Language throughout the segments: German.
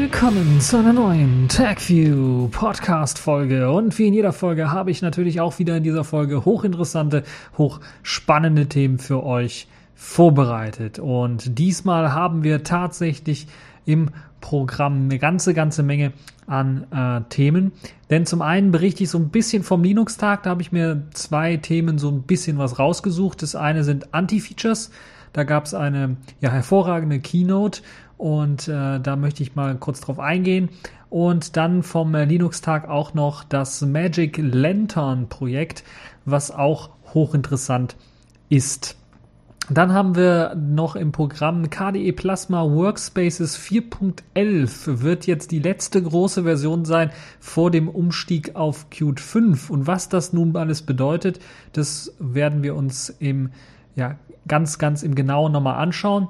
Willkommen zu einer neuen TagView Podcast Folge. Und wie in jeder Folge habe ich natürlich auch wieder in dieser Folge hochinteressante, hochspannende Themen für euch vorbereitet. Und diesmal haben wir tatsächlich im Programm eine ganze, ganze Menge an äh, Themen. Denn zum einen berichte ich so ein bisschen vom Linux-Tag. Da habe ich mir zwei Themen so ein bisschen was rausgesucht. Das eine sind Anti-Features. Da gab es eine ja, hervorragende Keynote und äh, da möchte ich mal kurz drauf eingehen. Und dann vom äh, Linux-Tag auch noch das Magic Lantern Projekt, was auch hochinteressant ist. Dann haben wir noch im Programm KDE Plasma Workspaces 4.11 wird jetzt die letzte große Version sein vor dem Umstieg auf Qt 5. Und was das nun alles bedeutet, das werden wir uns im, ja, ganz, ganz im Genauen nochmal anschauen.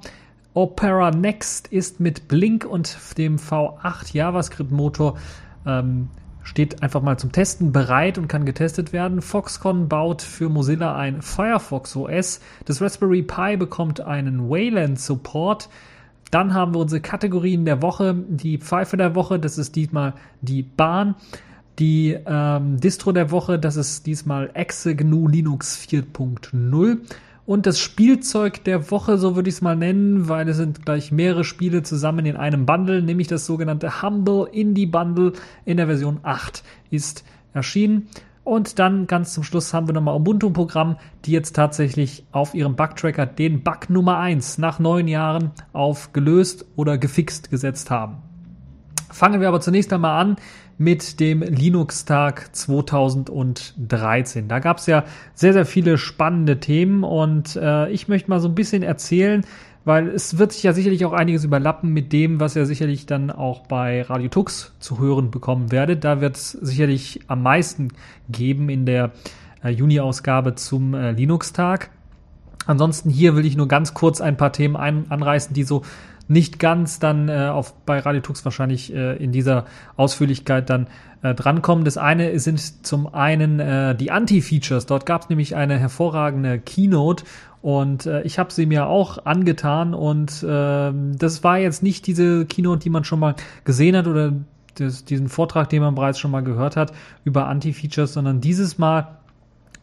Opera Next ist mit Blink und dem V8 JavaScript Motor ähm, steht einfach mal zum Testen bereit und kann getestet werden. Foxconn baut für Mozilla ein Firefox OS. Das Raspberry Pi bekommt einen Wayland Support. Dann haben wir unsere Kategorien der Woche. Die Pfeife der Woche, das ist diesmal die Bahn. Die ähm, Distro der Woche, das ist diesmal Exe GNU Linux 4.0. Und das Spielzeug der Woche, so würde ich es mal nennen, weil es sind gleich mehrere Spiele zusammen in einem Bundle, nämlich das sogenannte Humble Indie Bundle in der Version 8 ist erschienen. Und dann ganz zum Schluss haben wir nochmal Ubuntu-Programm, die jetzt tatsächlich auf ihrem Bugtracker den Bug Nummer 1 nach neun Jahren auf gelöst oder gefixt gesetzt haben. Fangen wir aber zunächst einmal an mit dem Linux-Tag 2013. Da gab es ja sehr, sehr viele spannende Themen und äh, ich möchte mal so ein bisschen erzählen, weil es wird sich ja sicherlich auch einiges überlappen mit dem, was ihr sicherlich dann auch bei Radio Tux zu hören bekommen werdet. Da wird es sicherlich am meisten geben in der äh, Juni-Ausgabe zum äh, Linux-Tag. Ansonsten hier will ich nur ganz kurz ein paar Themen ein anreißen, die so nicht ganz dann äh, auf, bei Radio Tux wahrscheinlich äh, in dieser Ausführlichkeit dann äh, drankommen. Das eine sind zum einen äh, die Anti-Features. Dort gab es nämlich eine hervorragende Keynote und äh, ich habe sie mir auch angetan und äh, das war jetzt nicht diese Keynote, die man schon mal gesehen hat oder das, diesen Vortrag, den man bereits schon mal gehört hat über Anti-Features, sondern dieses Mal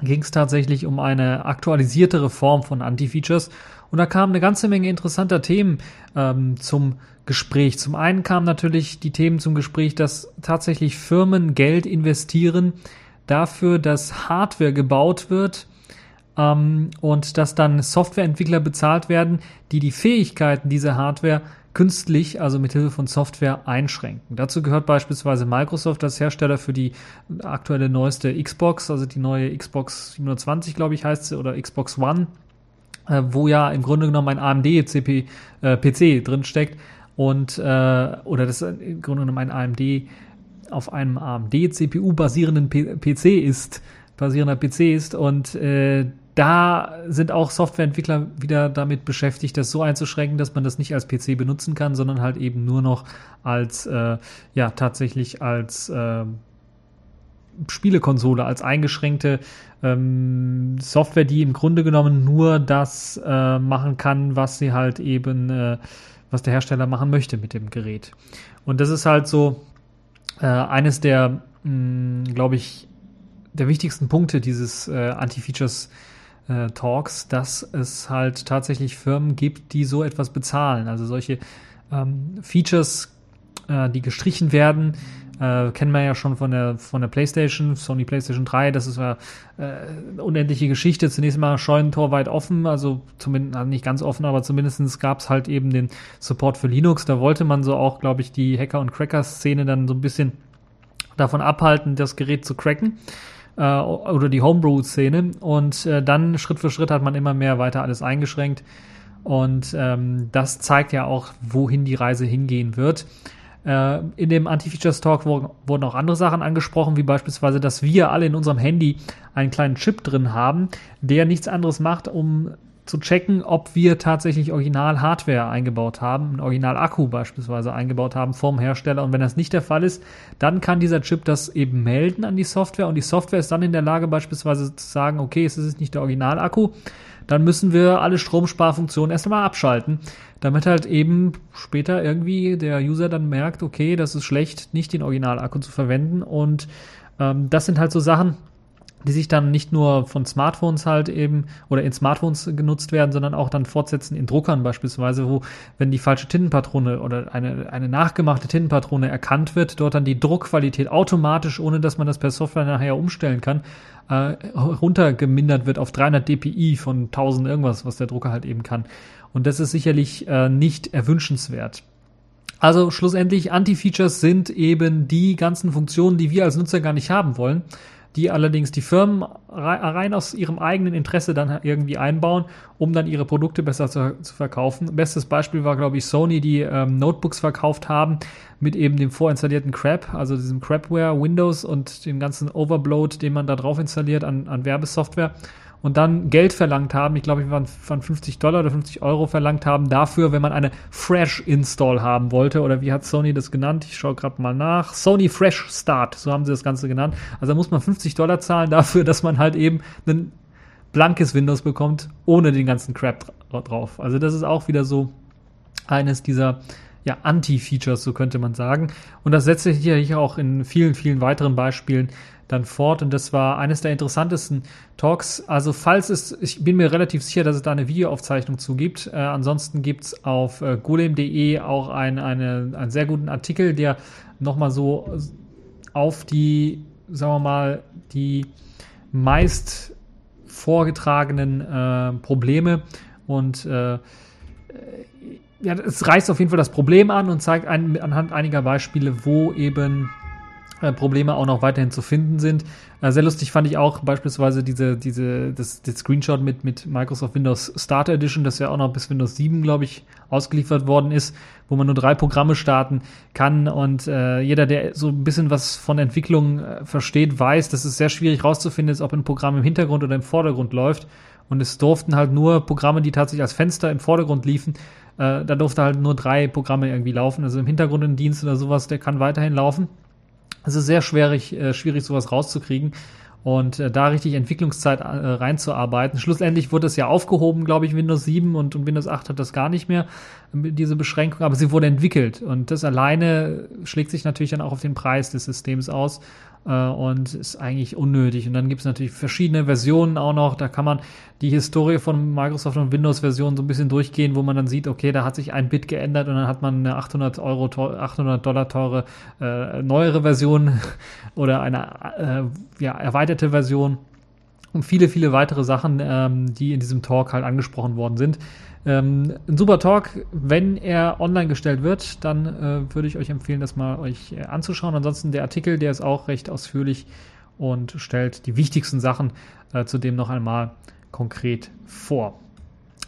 ging es tatsächlich um eine aktualisiertere Form von Anti-Features und da kamen eine ganze Menge interessanter Themen ähm, zum Gespräch. Zum einen kamen natürlich die Themen zum Gespräch, dass tatsächlich Firmen Geld investieren dafür, dass Hardware gebaut wird ähm, und dass dann Softwareentwickler bezahlt werden, die die Fähigkeiten dieser Hardware künstlich, also mit Hilfe von Software einschränken. Dazu gehört beispielsweise Microsoft als Hersteller für die aktuelle neueste Xbox, also die neue Xbox 720, glaube ich, heißt sie, oder Xbox One äh, wo ja im Grunde genommen ein AMD CP, äh, PC drin steckt und äh, oder das im Grunde genommen ein AMD auf einem AMD CPU basierenden P PC ist, basierender PC ist und äh, da sind auch Softwareentwickler wieder damit beschäftigt, das so einzuschränken, dass man das nicht als PC benutzen kann, sondern halt eben nur noch als, äh, ja, tatsächlich als äh, Spielekonsole, als eingeschränkte ähm, Software, die im Grunde genommen nur das äh, machen kann, was sie halt eben, äh, was der Hersteller machen möchte mit dem Gerät. Und das ist halt so äh, eines der, glaube ich, der wichtigsten Punkte dieses äh, Anti-Features äh, Talks, dass es halt tatsächlich Firmen gibt, die so etwas bezahlen. Also solche ähm, Features, äh, die gestrichen werden, äh, kennen wir ja schon von der, von der PlayStation, Sony PlayStation 3. Das ist ja äh, unendliche Geschichte. Zunächst mal Scheunentor weit offen, also zumindest also nicht ganz offen, aber zumindest gab es halt eben den Support für Linux. Da wollte man so auch, glaube ich, die Hacker- und Cracker-Szene dann so ein bisschen davon abhalten, das Gerät zu cracken äh, oder die Homebrew-Szene. Und äh, dann Schritt für Schritt hat man immer mehr weiter alles eingeschränkt. Und ähm, das zeigt ja auch, wohin die Reise hingehen wird. Äh, in dem Anti-Features Talk wurden auch andere Sachen angesprochen, wie beispielsweise, dass wir alle in unserem Handy einen kleinen Chip drin haben, der nichts anderes macht, um zu checken, ob wir tatsächlich Original-Hardware eingebaut haben, ein Original-Akku beispielsweise eingebaut haben vom Hersteller. Und wenn das nicht der Fall ist, dann kann dieser Chip das eben melden an die Software und die Software ist dann in der Lage beispielsweise zu sagen, okay, es ist nicht der Original-Akku, dann müssen wir alle Stromsparfunktionen erst einmal abschalten, damit halt eben später irgendwie der User dann merkt, okay, das ist schlecht, nicht den Original-Akku zu verwenden. Und ähm, das sind halt so Sachen, die sich dann nicht nur von Smartphones halt eben oder in Smartphones genutzt werden, sondern auch dann fortsetzen in Druckern beispielsweise, wo, wenn die falsche Tintenpatrone oder eine, eine nachgemachte Tintenpatrone erkannt wird, dort dann die Druckqualität automatisch, ohne dass man das per Software nachher umstellen kann, äh, runtergemindert wird auf 300 dpi von 1000 irgendwas, was der Drucker halt eben kann. Und das ist sicherlich äh, nicht erwünschenswert. Also schlussendlich, Anti-Features sind eben die ganzen Funktionen, die wir als Nutzer gar nicht haben wollen die allerdings die Firmen rein aus ihrem eigenen Interesse dann irgendwie einbauen, um dann ihre Produkte besser zu, zu verkaufen. Bestes Beispiel war, glaube ich, Sony, die ähm, Notebooks verkauft haben mit eben dem vorinstallierten Crap, also diesem Crapware, Windows und dem ganzen Overbloat, den man da drauf installiert an, an Werbesoftware und dann Geld verlangt haben, ich glaube, wir waren von 50 Dollar oder 50 Euro verlangt haben dafür, wenn man eine Fresh Install haben wollte oder wie hat Sony das genannt? Ich schaue gerade mal nach. Sony Fresh Start, so haben sie das Ganze genannt. Also da muss man 50 Dollar zahlen dafür, dass man halt eben ein blankes Windows bekommt, ohne den ganzen Crap drauf. Also das ist auch wieder so eines dieser ja, Anti-Features, so könnte man sagen. Und das setzt sich hier auch in vielen, vielen weiteren Beispielen dann fort. Und das war eines der interessantesten Talks. Also falls es, ich bin mir relativ sicher, dass es da eine Videoaufzeichnung zu gibt. Äh, ansonsten gibt's auf äh, golem.de auch ein, eine, einen sehr guten Artikel, der nochmal so auf die, sagen wir mal, die meist vorgetragenen äh, Probleme und äh, ja, es reißt auf jeden Fall das Problem an und zeigt ein, anhand einiger Beispiele, wo eben äh, Probleme auch noch weiterhin zu finden sind. Äh, sehr lustig fand ich auch beispielsweise diese, diese, das, das Screenshot mit, mit Microsoft Windows Starter Edition, das ja auch noch bis Windows 7, glaube ich, ausgeliefert worden ist, wo man nur drei Programme starten kann und äh, jeder, der so ein bisschen was von Entwicklung äh, versteht, weiß, dass es sehr schwierig rauszufinden ist, ob ein Programm im Hintergrund oder im Vordergrund läuft. Und es durften halt nur Programme, die tatsächlich als Fenster im Vordergrund liefen, äh, da durfte halt nur drei Programme irgendwie laufen. Also im Hintergrund ein Dienst oder sowas, der kann weiterhin laufen. Es ist sehr schwierig, äh, schwierig sowas rauszukriegen und äh, da richtig Entwicklungszeit äh, reinzuarbeiten. Schlussendlich wurde es ja aufgehoben, glaube ich, Windows 7 und, und Windows 8 hat das gar nicht mehr, diese Beschränkung, aber sie wurde entwickelt und das alleine schlägt sich natürlich dann auch auf den Preis des Systems aus äh, und ist eigentlich unnötig. Und dann gibt es natürlich verschiedene Versionen auch noch. Da kann man die Historie von Microsoft und Windows-Versionen so ein bisschen durchgehen, wo man dann sieht, okay, da hat sich ein Bit geändert und dann hat man eine 800 Euro, 800 Dollar teure äh, neuere Version oder eine äh, ja, erweiterte Version und viele, viele weitere Sachen, ähm, die in diesem Talk halt angesprochen worden sind. Ähm, ein super Talk. Wenn er online gestellt wird, dann äh, würde ich euch empfehlen, das mal euch äh, anzuschauen. Ansonsten der Artikel, der ist auch recht ausführlich und stellt die wichtigsten Sachen äh, zudem noch einmal konkret vor.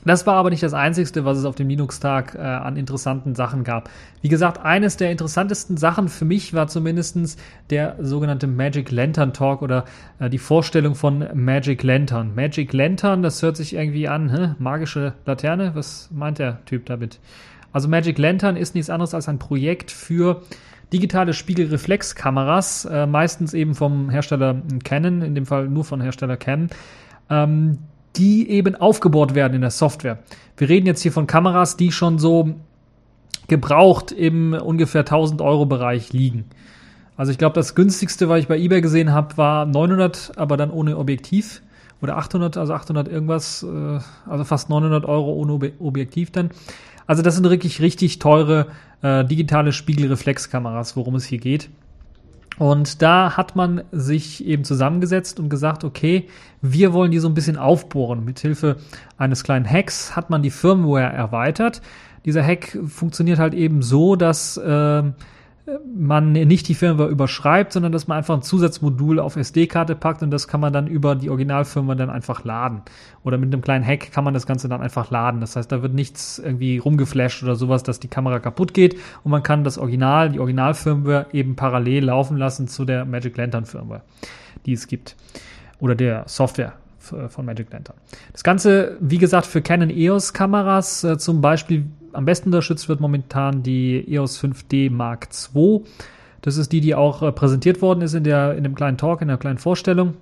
Das war aber nicht das Einzige, was es auf dem Linux-Tag äh, an interessanten Sachen gab. Wie gesagt, eines der interessantesten Sachen für mich war zumindestens der sogenannte Magic Lantern Talk oder äh, die Vorstellung von Magic Lantern. Magic Lantern, das hört sich irgendwie an, hä? magische Laterne? Was meint der Typ damit? Also Magic Lantern ist nichts anderes als ein Projekt für digitale Spiegelreflexkameras, äh, meistens eben vom Hersteller Canon, in dem Fall nur von Hersteller Canon. Ähm, die eben aufgebohrt werden in der Software. Wir reden jetzt hier von Kameras, die schon so gebraucht im ungefähr 1000 Euro Bereich liegen. Also ich glaube, das günstigste, was ich bei eBay gesehen habe, war 900, aber dann ohne Objektiv. Oder 800, also 800 irgendwas, äh, also fast 900 Euro ohne Objektiv dann. Also das sind wirklich richtig teure äh, digitale Spiegelreflexkameras, worum es hier geht. Und da hat man sich eben zusammengesetzt und gesagt, okay, wir wollen die so ein bisschen aufbohren. Mithilfe eines kleinen Hacks hat man die Firmware erweitert. Dieser Hack funktioniert halt eben so, dass äh, man nicht die Firmware überschreibt, sondern dass man einfach ein Zusatzmodul auf SD-Karte packt und das kann man dann über die Originalfirmware dann einfach laden. Oder mit einem kleinen Hack kann man das Ganze dann einfach laden. Das heißt, da wird nichts irgendwie rumgeflasht oder sowas, dass die Kamera kaputt geht und man kann das Original, die Originalfirmware eben parallel laufen lassen zu der Magic Lantern Firmware, die es gibt. Oder der Software von Magic Lantern. Das Ganze, wie gesagt, für Canon EOS Kameras äh, zum Beispiel am besten unterstützt wird momentan die EOS 5D Mark II. Das ist die, die auch äh, präsentiert worden ist in, der, in dem kleinen Talk, in der kleinen Vorstellung.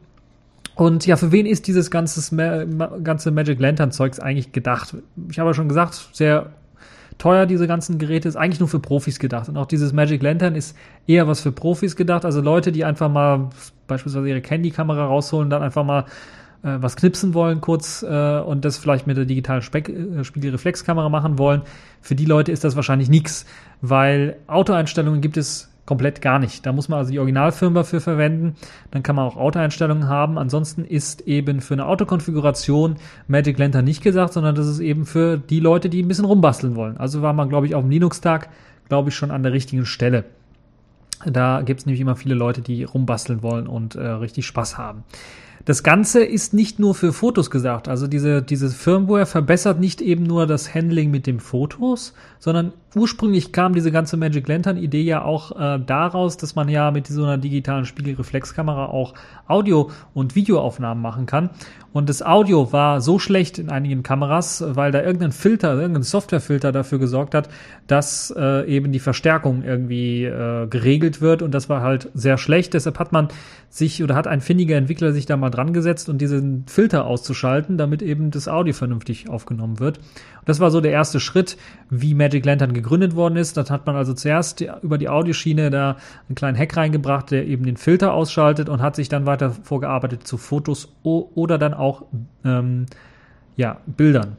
Und ja, für wen ist dieses ganze, ganze Magic Lantern Zeugs eigentlich gedacht? Ich habe ja schon gesagt, sehr teuer diese ganzen Geräte, ist eigentlich nur für Profis gedacht. Und auch dieses Magic Lantern ist eher was für Profis gedacht. Also Leute, die einfach mal beispielsweise ihre Candy-Kamera rausholen, dann einfach mal äh, was knipsen wollen kurz äh, und das vielleicht mit der digitalen Speck, äh, Spiegelreflexkamera machen wollen. Für die Leute ist das wahrscheinlich nichts, weil Autoeinstellungen gibt es komplett gar nicht. Da muss man also die Originalfirmware für verwenden. Dann kann man auch Autoeinstellungen haben. Ansonsten ist eben für eine Autokonfiguration Magic Lantern nicht gesagt, sondern das ist eben für die Leute, die ein bisschen rumbasteln wollen. Also war man, glaube ich, auf dem Linux-Tag, glaube ich, schon an der richtigen Stelle. Da gibt es nämlich immer viele Leute, die rumbasteln wollen und äh, richtig Spaß haben. Das Ganze ist nicht nur für Fotos gesagt. Also diese, diese Firmware verbessert nicht eben nur das Handling mit den Fotos, sondern ursprünglich kam diese ganze Magic Lantern Idee ja auch äh, daraus, dass man ja mit so einer digitalen Spiegelreflexkamera auch Audio- und Videoaufnahmen machen kann. Und das Audio war so schlecht in einigen Kameras, weil da irgendein Filter, irgendein Softwarefilter dafür gesorgt hat, dass äh, eben die Verstärkung irgendwie äh, geregelt wird. Und das war halt sehr schlecht. Deshalb hat man sich oder hat ein findiger Entwickler sich da mal dran gesetzt und diesen Filter auszuschalten, damit eben das Audio vernünftig aufgenommen wird. Und das war so der erste Schritt, wie Magic Lantern gegründet worden ist. Das hat man also zuerst über die Audioschiene da einen kleinen Hack reingebracht, der eben den Filter ausschaltet und hat sich dann weiter vorgearbeitet zu Fotos oder dann auch ähm, ja, Bildern.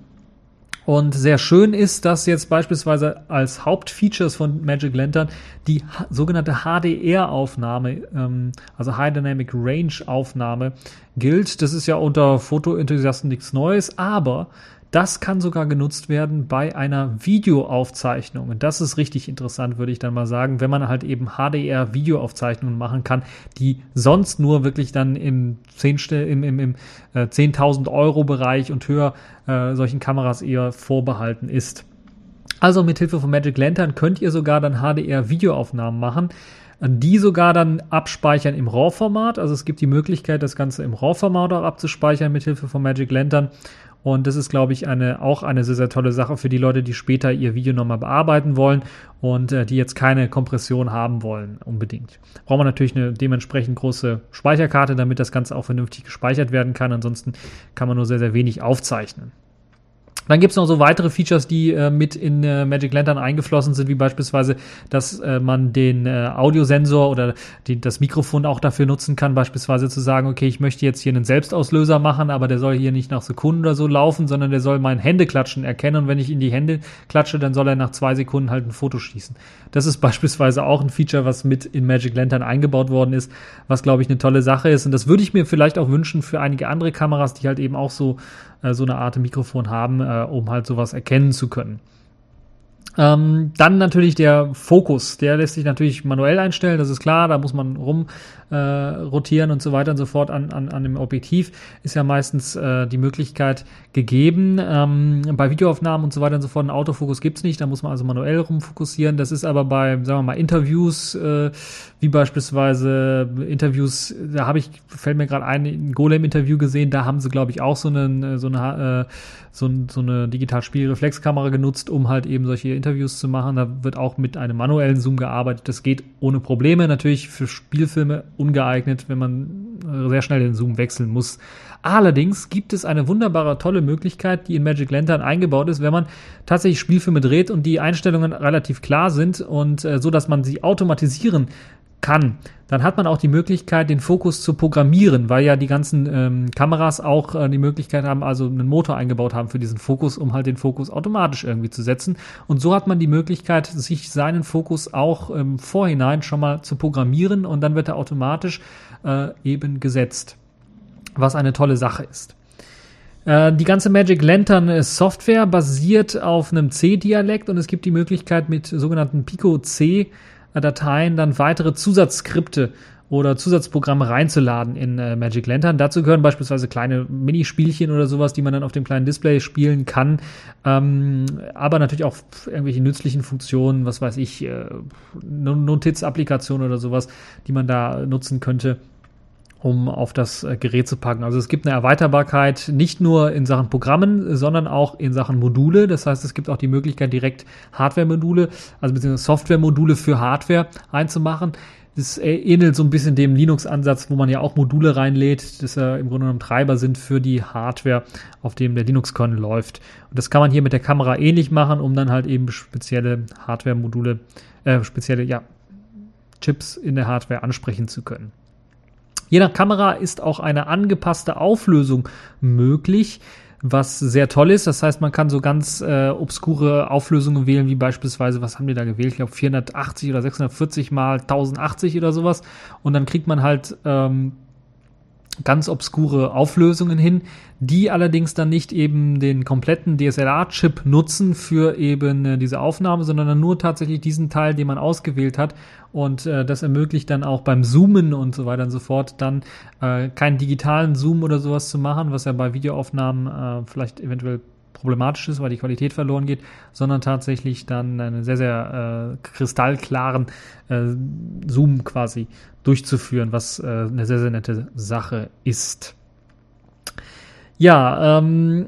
Und sehr schön ist, dass jetzt beispielsweise als Hauptfeatures von Magic Lantern die sogenannte HDR-Aufnahme, ähm, also High Dynamic Range Aufnahme gilt. Das ist ja unter Fotoenthusiasten nichts Neues, aber das kann sogar genutzt werden bei einer Videoaufzeichnung. Und das ist richtig interessant, würde ich dann mal sagen, wenn man halt eben HDR-Videoaufzeichnungen machen kann, die sonst nur wirklich dann im 10.000 im, im, im, äh, 10 Euro Bereich und höher äh, solchen Kameras eher vorbehalten ist. Also mit Hilfe von Magic Lantern könnt ihr sogar dann HDR-Videoaufnahmen machen die sogar dann abspeichern im RAW-Format. Also es gibt die Möglichkeit, das Ganze im RAW-Format auch abzuspeichern mit Hilfe von Magic Lantern. Und das ist, glaube ich, eine, auch eine sehr, sehr tolle Sache für die Leute, die später ihr Video nochmal bearbeiten wollen und äh, die jetzt keine Kompression haben wollen, unbedingt. Braucht man natürlich eine dementsprechend große Speicherkarte, damit das Ganze auch vernünftig gespeichert werden kann. Ansonsten kann man nur sehr, sehr wenig aufzeichnen. Dann gibt es noch so weitere Features, die äh, mit in äh, Magic Lantern eingeflossen sind, wie beispielsweise, dass äh, man den äh, Audiosensor oder die, das Mikrofon auch dafür nutzen kann, beispielsweise zu sagen, okay, ich möchte jetzt hier einen Selbstauslöser machen, aber der soll hier nicht nach Sekunden oder so laufen, sondern der soll mein Händeklatschen erkennen. Und wenn ich in die Hände klatsche, dann soll er nach zwei Sekunden halt ein Foto schießen. Das ist beispielsweise auch ein Feature, was mit in Magic Lantern eingebaut worden ist, was glaube ich eine tolle Sache ist. Und das würde ich mir vielleicht auch wünschen für einige andere Kameras, die halt eben auch so äh, so eine Art Mikrofon haben, äh, um halt sowas erkennen zu können. Ähm, dann natürlich der Fokus, der lässt sich natürlich manuell einstellen, das ist klar, da muss man rum äh, rotieren und so weiter und so fort an, an, an dem Objektiv, ist ja meistens äh, die Möglichkeit gegeben. Ähm, bei Videoaufnahmen und so weiter und so fort, einen Autofokus gibt's nicht, da muss man also manuell rumfokussieren. Das ist aber bei, sagen wir mal, Interviews, äh, wie beispielsweise Interviews, da habe ich, fällt mir gerade ein, ein Golem-Interview gesehen, da haben sie, glaube ich, auch so eine, so eine, äh, so, so eine Digital-Spielreflexkamera genutzt, um halt eben solche Interviews zu machen. Da wird auch mit einem manuellen Zoom gearbeitet. Das geht ohne Probleme. Natürlich für Spielfilme ungeeignet, wenn man äh, sehr schnell den Zoom wechseln muss. Allerdings gibt es eine wunderbare, tolle Möglichkeit, die in Magic Lantern eingebaut ist, wenn man tatsächlich Spielfilme dreht und die Einstellungen relativ klar sind und äh, so, dass man sie automatisieren kann, dann hat man auch die Möglichkeit, den Fokus zu programmieren, weil ja die ganzen ähm, Kameras auch äh, die Möglichkeit haben, also einen Motor eingebaut haben für diesen Fokus, um halt den Fokus automatisch irgendwie zu setzen. Und so hat man die Möglichkeit, sich seinen Fokus auch im Vorhinein schon mal zu programmieren und dann wird er automatisch äh, eben gesetzt, was eine tolle Sache ist. Äh, die ganze Magic Lantern Software basiert auf einem C-Dialekt und es gibt die Möglichkeit mit sogenannten Pico C Dateien dann weitere Zusatzskripte oder Zusatzprogramme reinzuladen in äh, Magic Lantern. Dazu gehören beispielsweise kleine Minispielchen oder sowas, die man dann auf dem kleinen Display spielen kann. Ähm, aber natürlich auch irgendwelche nützlichen Funktionen, was weiß ich, äh, Notiz-Applikationen oder sowas, die man da nutzen könnte um auf das äh, Gerät zu packen. Also es gibt eine Erweiterbarkeit nicht nur in Sachen Programmen, sondern auch in Sachen Module. Das heißt, es gibt auch die Möglichkeit, direkt Hardware-Module, also beziehungsweise Software-Module für Hardware einzumachen. Das ähnelt so ein bisschen dem Linux-Ansatz, wo man ja auch Module reinlädt, das ja im Grunde genommen Treiber sind für die Hardware, auf dem der Linux-Kernel läuft. Und das kann man hier mit der Kamera ähnlich machen, um dann halt eben spezielle Hardware-Module, äh, spezielle ja, Chips in der Hardware ansprechen zu können. Je nach Kamera ist auch eine angepasste Auflösung möglich was sehr toll ist. Das heißt, man kann so ganz äh, obskure Auflösungen wählen, wie beispielsweise, was haben die da gewählt? Ich glaube 480 oder 640 mal 1080 oder sowas. Und dann kriegt man halt ähm, ganz obskure Auflösungen hin, die allerdings dann nicht eben den kompletten DSLR-Chip nutzen für eben äh, diese Aufnahme, sondern dann nur tatsächlich diesen Teil, den man ausgewählt hat. Und äh, das ermöglicht dann auch beim Zoomen und so weiter und so fort dann äh, keinen digitalen Zoom oder sowas zu machen, was ja bei Videoaufnahmen äh, vielleicht eventuell problematisch ist, weil die Qualität verloren geht, sondern tatsächlich dann einen sehr, sehr äh, kristallklaren äh, Zoom quasi durchzuführen, was äh, eine sehr, sehr nette Sache ist. Ja, ähm,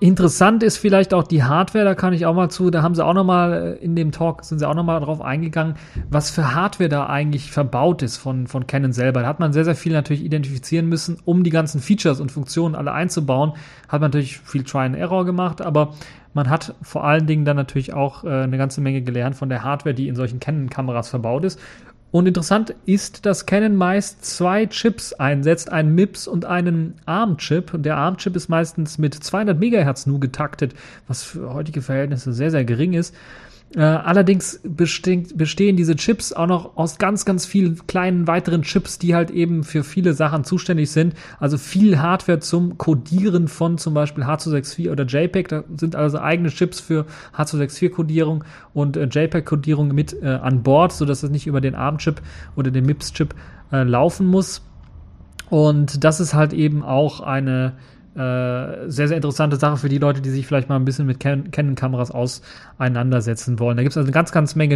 Interessant ist vielleicht auch die Hardware, da kann ich auch mal zu, da haben sie auch nochmal äh, in dem Talk, sind sie auch nochmal drauf eingegangen, was für Hardware da eigentlich verbaut ist von, von Canon selber. Da hat man sehr, sehr viel natürlich identifizieren müssen, um die ganzen Features und Funktionen alle einzubauen. Hat man natürlich viel Try and Error gemacht, aber man hat vor allen Dingen dann natürlich auch äh, eine ganze Menge gelernt von der Hardware, die in solchen Canon-Kameras verbaut ist. Und interessant ist, dass Canon meist zwei Chips einsetzt, einen MIPS und einen ARM-Chip. Und der ARM-Chip ist meistens mit 200 MHz nur getaktet, was für heutige Verhältnisse sehr, sehr gering ist. Äh, allerdings bestehen, diese Chips auch noch aus ganz, ganz vielen kleinen weiteren Chips, die halt eben für viele Sachen zuständig sind. Also viel Hardware zum Codieren von zum Beispiel H264 oder JPEG. Da sind also eigene Chips für H264-Codierung und äh, JPEG-Codierung mit äh, an Bord, sodass es nicht über den ARM-Chip oder den MIPS-Chip äh, laufen muss. Und das ist halt eben auch eine äh, sehr, sehr interessante Sache für die Leute, die sich vielleicht mal ein bisschen mit Canon-Kameras auseinandersetzen wollen. Da gibt es also eine ganz, ganz Menge,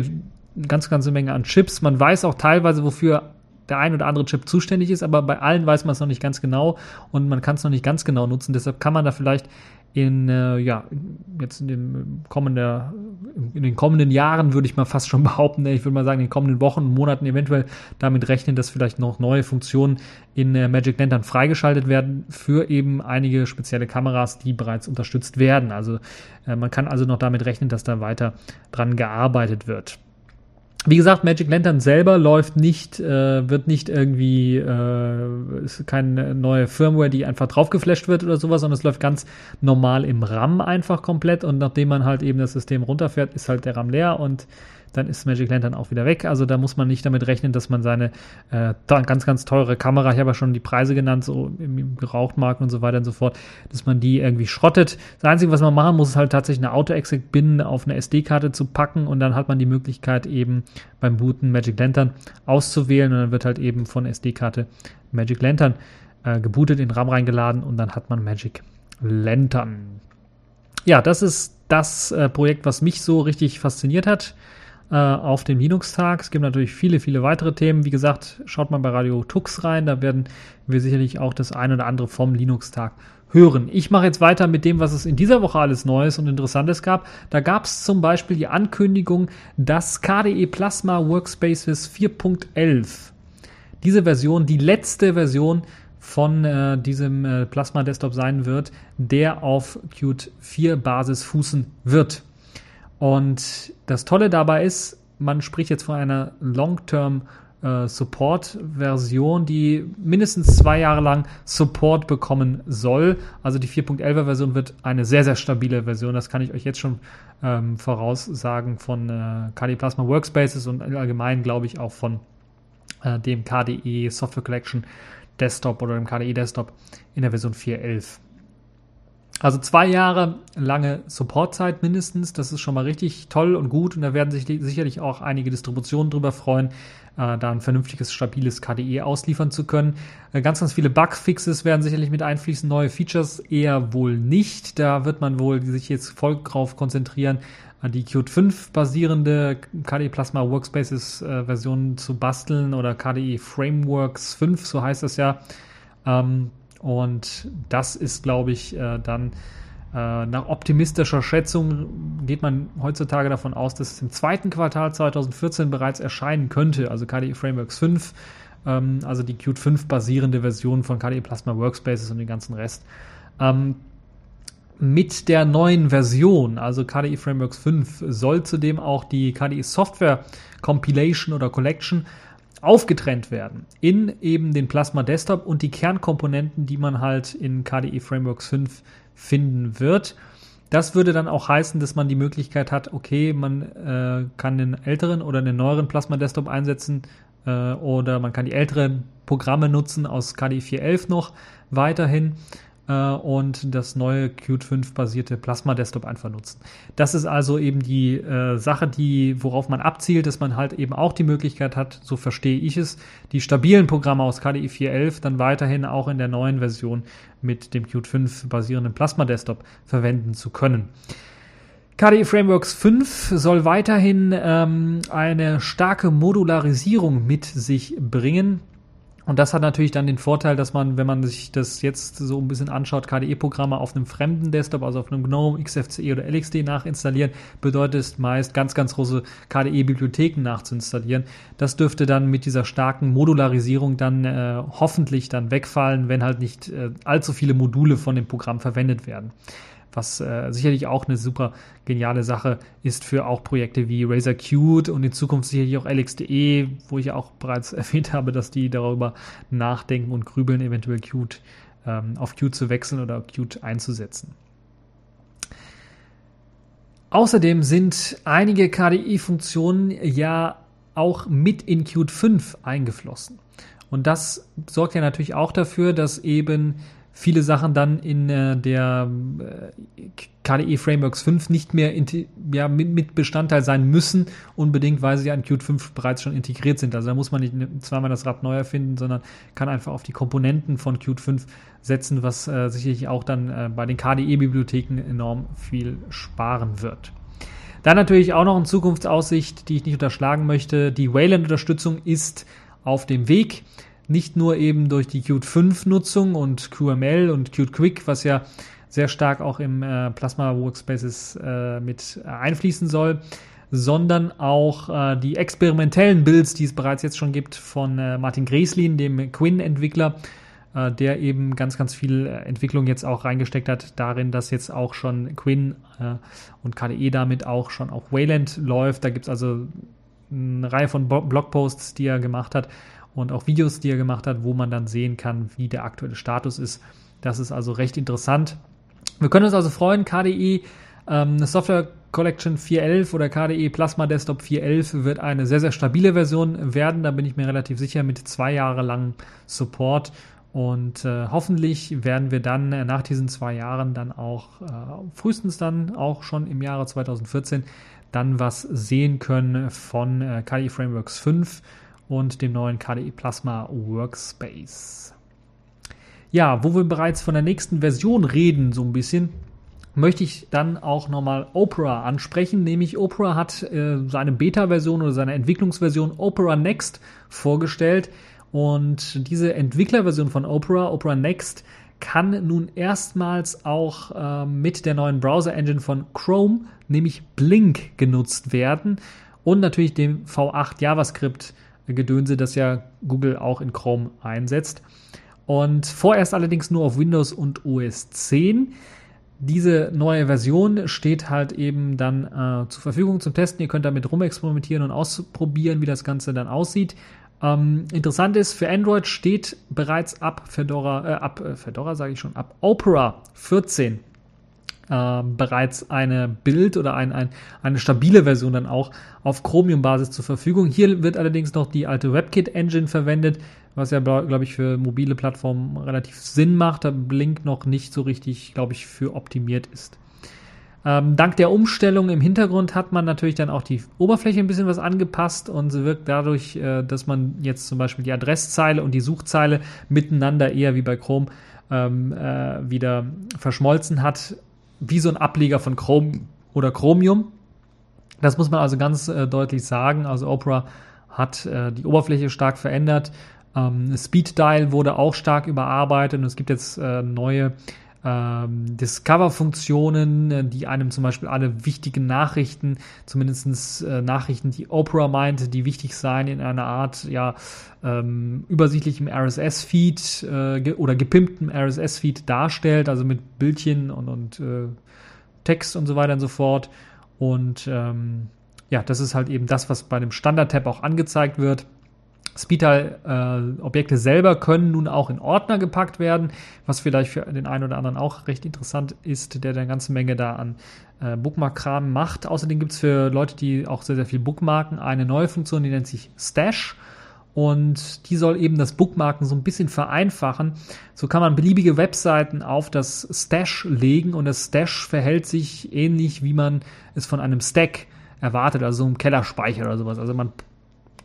eine ganz, ganze Menge an Chips. Man weiß auch teilweise, wofür der ein oder andere Chip zuständig ist, aber bei allen weiß man es noch nicht ganz genau und man kann es noch nicht ganz genau nutzen. Deshalb kann man da vielleicht in, äh, ja, jetzt in, dem kommenden, in den kommenden Jahren würde ich mal fast schon behaupten, ich würde mal sagen, in den kommenden Wochen und Monaten eventuell damit rechnen, dass vielleicht noch neue Funktionen in äh, Magic Lantern freigeschaltet werden für eben einige spezielle Kameras, die bereits unterstützt werden. Also äh, man kann also noch damit rechnen, dass da weiter dran gearbeitet wird. Wie gesagt, Magic Lantern selber läuft nicht, äh, wird nicht irgendwie, äh, ist keine neue Firmware, die einfach draufgeflasht wird oder sowas, sondern es läuft ganz normal im RAM einfach komplett. Und nachdem man halt eben das System runterfährt, ist halt der RAM leer. Und dann ist Magic Lantern auch wieder weg. Also da muss man nicht damit rechnen, dass man seine äh, ganz, ganz teure Kamera, ich habe ja schon die Preise genannt, so im Gebrauchtmarkt und so weiter und so fort, dass man die irgendwie schrottet. Das Einzige, was man machen muss, ist halt tatsächlich eine Auto-Exec-Bin auf eine SD-Karte zu packen und dann hat man die Möglichkeit eben beim Booten Magic Lantern auszuwählen und dann wird halt eben von SD-Karte Magic Lantern äh, gebootet, in RAM reingeladen und dann hat man Magic Lantern. Ja, das ist das äh, Projekt, was mich so richtig fasziniert hat äh, auf dem Linux-Tag. Es gibt natürlich viele, viele weitere Themen. Wie gesagt, schaut mal bei Radio Tux rein, da werden wir sicherlich auch das ein oder andere vom Linux-Tag hören. Ich mache jetzt weiter mit dem, was es in dieser Woche alles Neues und Interessantes gab. Da gab es zum Beispiel die Ankündigung, dass KDE Plasma Workspaces 4.11, diese Version, die letzte Version von äh, diesem äh, Plasma Desktop sein wird, der auf Qt 4 Basis fußen wird. Und das Tolle dabei ist, man spricht jetzt von einer Long-Term äh, Support-Version, die mindestens zwei Jahre lang Support bekommen soll. Also die 4.11er Version wird eine sehr, sehr stabile Version. Das kann ich euch jetzt schon ähm, voraussagen von äh, KDE Plasma Workspaces und allgemein glaube ich auch von äh, dem KDE Software Collection Desktop oder dem KDE Desktop in der Version 4.11. Also zwei Jahre lange Supportzeit mindestens. Das ist schon mal richtig toll und gut. Und da werden sich sicherlich auch einige Distributionen drüber freuen, äh, da ein vernünftiges, stabiles KDE ausliefern zu können. Äh, ganz, ganz viele Bugfixes werden sicherlich mit einfließen. Neue Features eher wohl nicht. Da wird man wohl sich jetzt voll drauf konzentrieren, die Qt 5 basierende KDE Plasma Workspaces äh, Version zu basteln oder KDE Frameworks 5, so heißt das ja. Ähm, und das ist, glaube ich, äh, dann Äh, nach optimistischer Schätzung geht man heutzutage davon aus, dass es im zweiten Quartal 2014 bereits erscheinen könnte, also KDE Frameworks 5, ähm, also die Qt 5 basierende Version von KDE Plasma Workspaces und den ganzen Rest. Ähm, mit der neuen Version, also KDE Frameworks 5, soll zudem auch die KDE Software Compilation oder Collection aufgetrennt werden in eben den Plasma Desktop und die Kernkomponenten, die man halt in KDE Frameworks 5 finden wird. Das würde dann auch heißen, dass man die Möglichkeit hat, okay, man äh, kann den älteren oder den neueren Plasma Desktop einsetzen äh, oder man kann die älteren Programme nutzen aus KDE 4.11 noch weiterhin äh, und das neue Qt 5 basierte Plasma Desktop einfach nutzen. Das ist also eben die äh, Sache, die, worauf man abzielt, dass man halt eben auch die Möglichkeit hat, so verstehe ich es, die stabilen Programme aus KDE 4.11 dann weiterhin auch in der neuen Version mit dem Qt 5 basierenden Plasma Desktop verwenden zu können. KDE Frameworks 5 soll weiterhin ähm, eine starke Modularisierung mit sich bringen. Und das hat natürlich dann den Vorteil, dass man, wenn man sich das jetzt so ein bisschen anschaut, KDE-Programme auf einem fremden Desktop, also auf einem GNOME, XFCE oder LXD nachinstallieren, bedeutet es meist ganz, ganz große KDE-Bibliotheken nachzuinstallieren. Das dürfte dann mit dieser starken Modularisierung dann äh, hoffentlich dann wegfallen, wenn halt nicht äh, allzu viele Module von dem Programm verwendet werden was äh, sicherlich auch eine super geniale Sache ist für auch Projekte wie Razer Qt und in Zukunft sicherlich auch LX.de, wo ich ja auch bereits erwähnt habe, dass die darüber nachdenken und grübeln, eventuell Qt ähm, auf Qt zu wechseln oder Qt einzusetzen. Außerdem sind einige KDE-Funktionen ja auch mit in Qt 5 eingeflossen. Und das sorgt ja natürlich auch dafür, dass eben viele Sachen dann in äh, der äh, KDE Frameworks 5 nicht mehr ja, mit, mit, Bestandteil sein müssen, unbedingt, weil sie an Qt 5 bereits schon integriert sind. Also da muss man nicht zweimal das Rad neu erfinden, sondern kann einfach auf die Komponenten von Qt 5 setzen, was äh, sicherlich auch dann äh, bei den KDE-Bibliotheken enorm viel sparen wird. Dann natürlich auch noch eine Zukunftsaussicht, die ich nicht unterschlagen möchte. Die Wayland-Unterstützung ist auf dem Weg nicht nur eben durch die Qt 5 Nutzung und QML und Qt Quick, was ja sehr stark auch im äh, Plasma Workspaces äh, mit einfließen soll, sondern auch äh, die experimentellen Builds, die es bereits jetzt schon gibt von äh, Martin Greslin, dem Quinn-Entwickler, äh, der eben ganz, ganz viel äh, Entwicklung jetzt auch reingesteckt hat, darin, dass jetzt auch schon Quinn und KDE damit auch schon auf Wayland läuft. Da gibt es also eine Reihe von Blogposts, die er gemacht hat und auch Videos, die er gemacht hat, wo man dann sehen kann, wie der aktuelle Status ist. Das ist also recht interessant. Wir können uns also freuen, KDE ähm, Software Collection 4.11 oder KDE Plasma Desktop 4.11 wird eine sehr, sehr stabile Version werden. Da bin ich mir relativ sicher mit zwei Jahre langem Support. Und äh, hoffentlich werden wir dann äh, nach diesen zwei Jahren dann auch äh, frühestens dann auch schon im Jahre 2014 dann was sehen können von äh, KDE Frameworks 5 und dem neuen KDE Plasma Workspace. Ja, wo wir bereits von der nächsten Version reden, so ein bisschen, möchte ich dann auch nochmal Opera ansprechen. Nämlich Opera hat äh, seine Beta-Version oder seine Entwicklungsversion Opera Next vorgestellt. Und diese Entwicklerversion von Opera, Opera Next, kann nun erstmals auch äh, mit der neuen Browser-Engine von Chrome, nämlich Blink, genutzt werden und natürlich dem V8 JavaScript Gedönse, das ja Google auch in Chrome einsetzt. Und vorerst allerdings nur auf Windows und OS 10. Diese neue Version steht halt eben dann äh, zur Verfügung zum Testen. Ihr könnt damit rumexperimentieren und ausprobieren, wie das Ganze dann aussieht. Ähm, interessant ist, für Android steht bereits ab Fedora, äh, ab äh, Fedora sage ich schon, ab Opera 14 äh, bereits eine Bild oder ein, ein, eine stabile Version dann auch auf Chromium-Basis zur Verfügung. Hier wird allerdings noch die alte WebKit-Engine verwendet, was ja, glaube ich, für mobile Plattformen relativ Sinn macht, da Blink noch nicht so richtig, glaube ich, für optimiert ist. Ähm, dank der Umstellung im Hintergrund hat man natürlich dann auch die Oberfläche ein bisschen was angepasst und sie wirkt dadurch, äh, dass man jetzt zum Beispiel die Adresszeile und die Suchzeile miteinander eher wie bei Chrome ähm, äh, wieder verschmolzen hat wie so ein Ableger von Chrome oder Chromium. Das muss man also ganz äh, deutlich sagen. Also Opera hat äh, die Oberfläche stark verändert. Ähm, Speed Dial wurde auch stark überarbeitet und es gibt jetzt äh, neue ähm, Discover-Funktionen, äh, die einem zum Beispiel alle wichtigen Nachrichten, zumindest äh, Nachrichten, die Oprah meinte, die wichtig seien, in einer Art ja ähm, übersichtlichem RSS-Feed äh, ge oder gepimptem RSS-Feed darstellt, also mit Bildchen und, und äh, Text und so weiter und so fort. Und ähm, ja, das ist halt eben das, was bei einem Standard-Tab auch angezeigt wird. Speedtile-Objekte äh, selber können nun auch in Ordner gepackt werden, was vielleicht für den einen oder anderen auch recht interessant ist, der eine ganze Menge da an äh, Bookmark-Kram macht. Außerdem gibt es für Leute, die auch sehr, sehr viel bookmarken, eine neue Funktion, die nennt sich Stash. Und die soll eben das Bookmarken so ein bisschen vereinfachen. So kann man beliebige Webseiten auf das Stash legen und das Stash verhält sich ähnlich, wie man es von einem Stack erwartet, also so einem Kellerspeicher oder sowas. Also man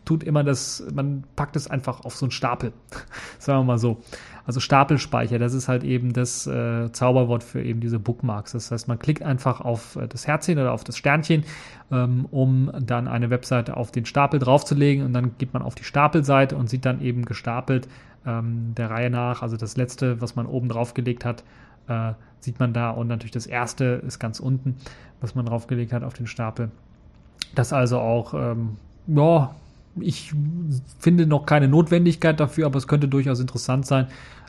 tut immer das, man packt es einfach auf so einen Stapel. Sagen wir mal so. Also Stapelspeicher, das ist halt eben das äh, Zauberwort für eben diese Bookmarks. Das heißt, man klickt einfach auf äh, das Herzchen oder auf das Sternchen, ähm, um dann eine Webseite auf den Stapel draufzulegen und dann geht man auf die Stapelseite und sieht dann eben gestapelt ähm, der Reihe nach. Also das letzte, was man oben draufgelegt hat, äh, sieht man da und natürlich das erste ist ganz unten, was man draufgelegt hat auf den Stapel. Das also auch, ähm, ja, ich finde noch keine Notwendigkeit dafür, aber es könnte durchaus interessant sein,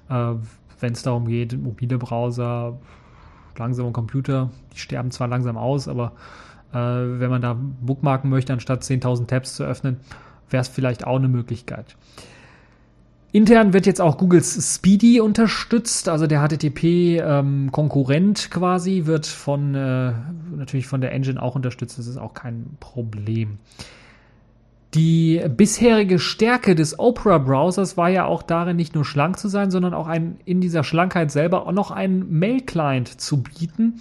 äh, wenn es darum geht, mobile Browser, langsame Computer, die sterben zwar langsam aus, aber äh, wenn man da bookmarken möchte, anstatt 10.000 Tabs zu öffnen, wäre es vielleicht auch eine Möglichkeit. Intern wird jetzt auch Googles Speedy unterstützt, also der HTTP-Konkurrent ähm, quasi wird von äh, natürlich von der Engine auch unterstützt. Das ist auch kein Problem. Die bisherige Stärke des Opera-Browsers war ja auch darin, nicht nur schlank zu sein, sondern auch ein, in dieser Schlankheit selber auch noch einen Mail-Client zu bieten.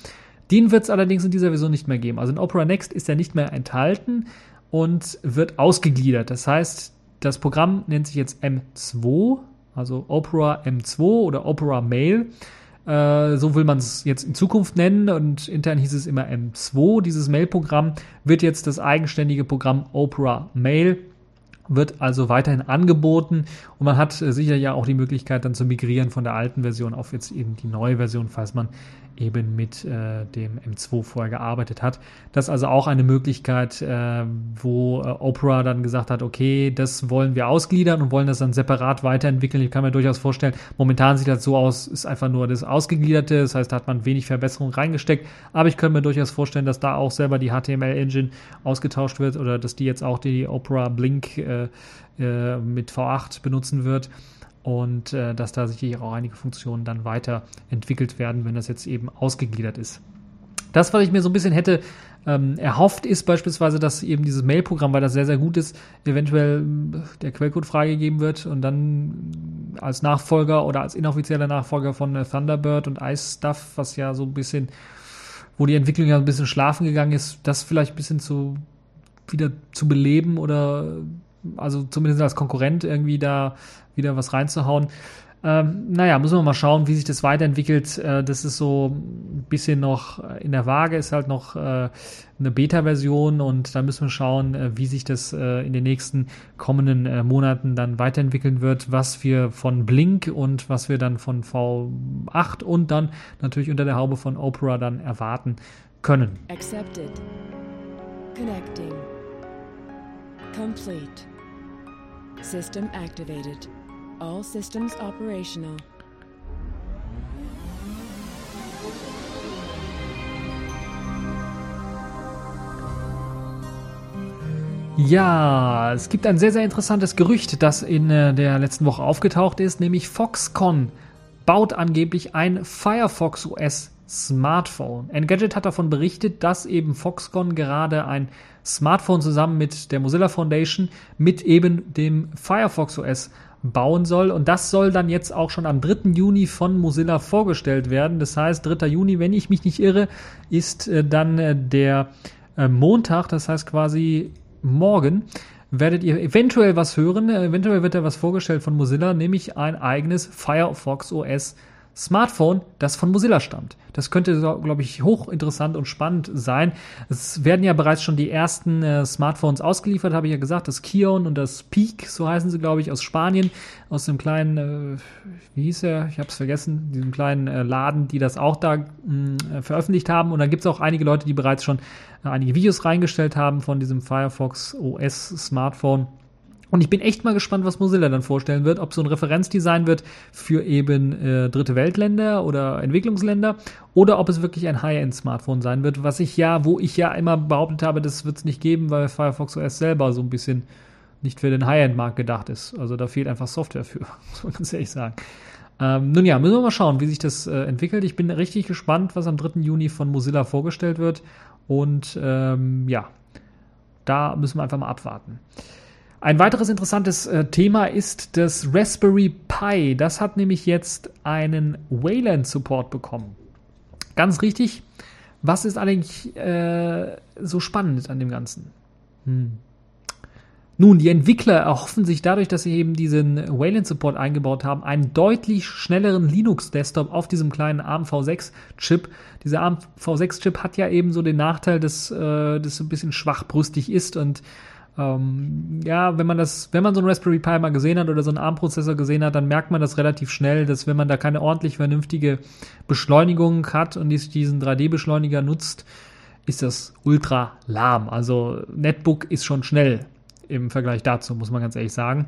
Den wird es allerdings in dieser Version nicht mehr geben. Also in Opera Next ist er nicht mehr enthalten und wird ausgegliedert. Das heißt, das Programm nennt sich jetzt M2, also Opera M2 oder Opera Mail. Äh, so will man es jetzt in Zukunft nennen und intern hieß es immer M2. Dieses Mail-Programm wird jetzt das eigenständige Programm Opera Mail wird also weiterhin angeboten und man hat äh, sicher ja auch die Möglichkeit dann zu migrieren von der alten Version auf jetzt eben die neue Version, falls man eben mit äh, dem M2 vorher gearbeitet hat. Das ist also auch eine Möglichkeit, äh, wo äh, Opera dann gesagt hat, okay, das wollen wir ausgliedern und wollen das dann separat weiterentwickeln. Ich kann mir durchaus vorstellen, momentan sieht das so aus, ist einfach nur das Ausgegliederte, das heißt, da hat man wenig Verbesserung reingesteckt, aber ich könnte mir durchaus vorstellen, dass da auch selber die HTML-Engine ausgetauscht wird oder dass die jetzt auch die Opera Blink äh, äh, mit V8 benutzen wird und äh, dass da sicherlich auch einige Funktionen dann weiterentwickelt werden, wenn das jetzt eben ausgegliedert ist. Das, was ich mir so ein bisschen hätte ähm, erhofft, ist beispielsweise, dass eben dieses Mail-Programm, weil das sehr, sehr gut ist, eventuell äh, der Quellcode freigegeben wird und dann als Nachfolger oder als inoffizieller Nachfolger von äh, Thunderbird und Ice Stuff, was ja so ein bisschen, wo die Entwicklung ja ein bisschen schlafen gegangen ist, das vielleicht ein bisschen zu wieder zu beleben oder also zumindest als Konkurrent irgendwie da wieder was reinzuhauen. Ähm, naja, müssen wir mal schauen, wie sich das weiterentwickelt. Äh, das ist so ein bisschen noch in der Waage, ist halt noch äh, eine Beta-Version und da müssen wir schauen, äh, wie sich das äh, in den nächsten kommenden äh, Monaten dann weiterentwickeln wird, was wir von Blink und was wir dann von V8 und dann natürlich unter der Haube von Opera dann erwarten können. Accepted. Connecting. Complete. System activated. All systems operational. Ja, es gibt ein sehr, sehr interessantes Gerücht, das in äh, der letzten Woche aufgetaucht ist, nämlich Foxconn baut angeblich ein Firefox OS Smartphone. Engadget hat davon berichtet, dass eben Foxconn gerade ein Smartphone zusammen mit der Mozilla Foundation mit eben dem Firefox OS bauen soll. Und das soll dann jetzt auch schon am 3. Juni von Mozilla vorgestellt werden. Das heißt, 3. Juni, wenn ich mich nicht irre, ist äh, dann äh, der äh, Montag, das heißt quasi morgen werdet ihr eventuell was hören. Eventuell wird da was vorgestellt von Mozilla, nämlich ein eigenes Firefox OS Smartphone, das von Mozilla stammt. Das könnte, glaube ich, hochinteressant und spannend sein. Es werden ja bereits schon die ersten äh, Smartphones ausgeliefert, habe ich ja gesagt. Das Kion und das Peak, so heißen sie, glaube ich, aus Spanien, aus dem kleinen, äh, wie hieß er? Ich habe es vergessen, diesem kleinen äh, Laden, die das auch da mh, mm, äh, veröffentlicht haben. Und da gibt es auch einige Leute, die bereits schon äh, einige Videos reingestellt haben von diesem Firefox OS Smartphone. Und ich bin echt mal gespannt, was Mozilla dann vorstellen wird, ob so ein Referenzdesign wird für eben äh, dritte Weltländer oder Entwicklungsländer oder ob es wirklich ein High-End-Smartphone sein wird, was ich ja, wo ich ja immer behauptet habe, das wird es nicht geben, weil Firefox OS selber so ein bisschen nicht für den High-End-Markt gedacht ist. Also da fehlt einfach Software für, muss man ganz ehrlich sagen. Ähm, nun ja, müssen wir mal schauen, wie sich das äh, entwickelt. Ich bin richtig gespannt, was am 3. Juni von Mozilla vorgestellt wird. Und ähm, ja, da müssen wir einfach mal abwarten. Ein weiteres interessantes äh, Thema ist das Raspberry Pi. Das hat nämlich jetzt einen Wayland-Support bekommen. Ganz richtig. Was ist eigentlich äh, so spannend an dem Ganzen? Hm. Nun, die Entwickler erhoffen sich dadurch, dass sie eben diesen Wayland-Support eingebaut haben, einen deutlich schnelleren Linux-Desktop auf diesem kleinen ARM V6-Chip. Dieser ARM V6-Chip hat ja eben so den Nachteil, dass äh, das so ein bisschen schwachbrüstig ist und ähm, ja, wenn man das, wenn man so einen Raspberry Pi mal gesehen hat oder so einen ARM-Prozessor gesehen hat, dann merkt man das relativ schnell, dass wenn man da keine ordentlich vernünftige Beschleunigung hat und diesen 3D-Beschleuniger nutzt, ist das ultra lahm. Also Netbook ist schon schnell im Vergleich dazu, muss man ganz ehrlich sagen.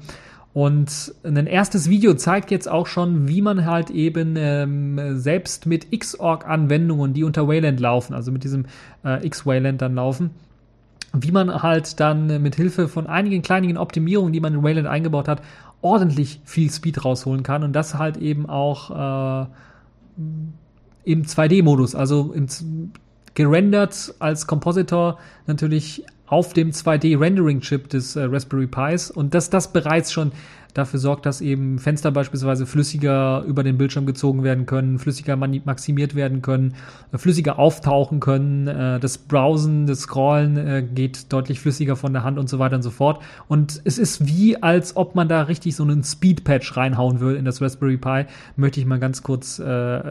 Und ein erstes Video zeigt jetzt auch schon, wie man halt eben ähm, selbst mit Xorg-Anwendungen, die unter Wayland laufen, also mit diesem äh, X-Wayland dann laufen, wie man halt dann mit Hilfe von einigen kleinen Optimierungen, die man in Wayland eingebaut hat, ordentlich viel Speed rausholen kann. Und das halt eben auch äh, im 2D-Modus, also im, gerendert als Kompositor natürlich auf dem 2D-Rendering-Chip des äh, Raspberry Pis. Und dass das bereits schon dafür sorgt, dass eben Fenster beispielsweise flüssiger über den Bildschirm gezogen werden können, flüssiger maximiert werden können, äh, flüssiger auftauchen können, äh, das Browsen, das Scrollen äh, geht deutlich flüssiger von der Hand und so weiter und so fort. Und es ist wie, als ob man da richtig so einen Speed-Patch reinhauen würde in das Raspberry Pi, möchte ich mal ganz kurz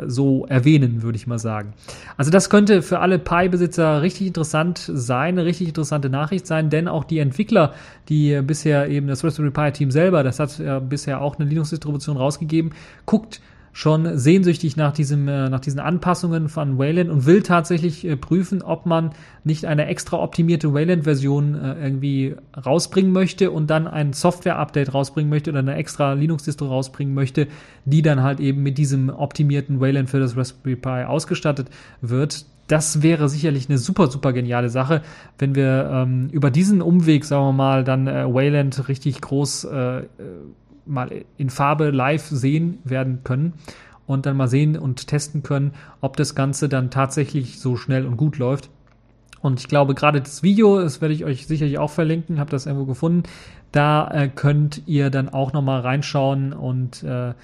so erwähnen, würde ich mal sagen. Also das könnte für alle Pi-Besitzer richtig interessant sein, eine richtig interessante Nachricht sein, denn auch die Entwickler, die bisher eben das Raspberry Pi-Team selber, das hat hat ja bisher auch eine Linux-Distribution rausgegeben, guckt schon sehnsüchtig nach diesem, äh, nach diesen Anpassungen von Wayland und will tatsächlich äh, prüfen, ob man nicht eine extra optimierte Wayland-Version äh, irgendwie rausbringen möchte und dann ein Software-Update rausbringen möchte oder eine extra Linux-Distro rausbringen möchte, die dann halt eben mit diesem optimierten Wayland für das Raspberry Pi ausgestattet wird das wäre sicherlich eine super, super geniale Sache, wenn wir ähm, über diesen Umweg, sagen wir mal, dann äh, Wayland richtig groß äh, äh, mal in Farbe live sehen werden können und dann mal sehen und testen können, ob das Ganze dann tatsächlich so schnell und gut läuft. Und ich glaube, gerade das Video, das werde ich euch sicherlich auch verlinken, habe das irgendwo gefunden. Da äh, könnt ihr dann auch nochmal reinschauen und äh,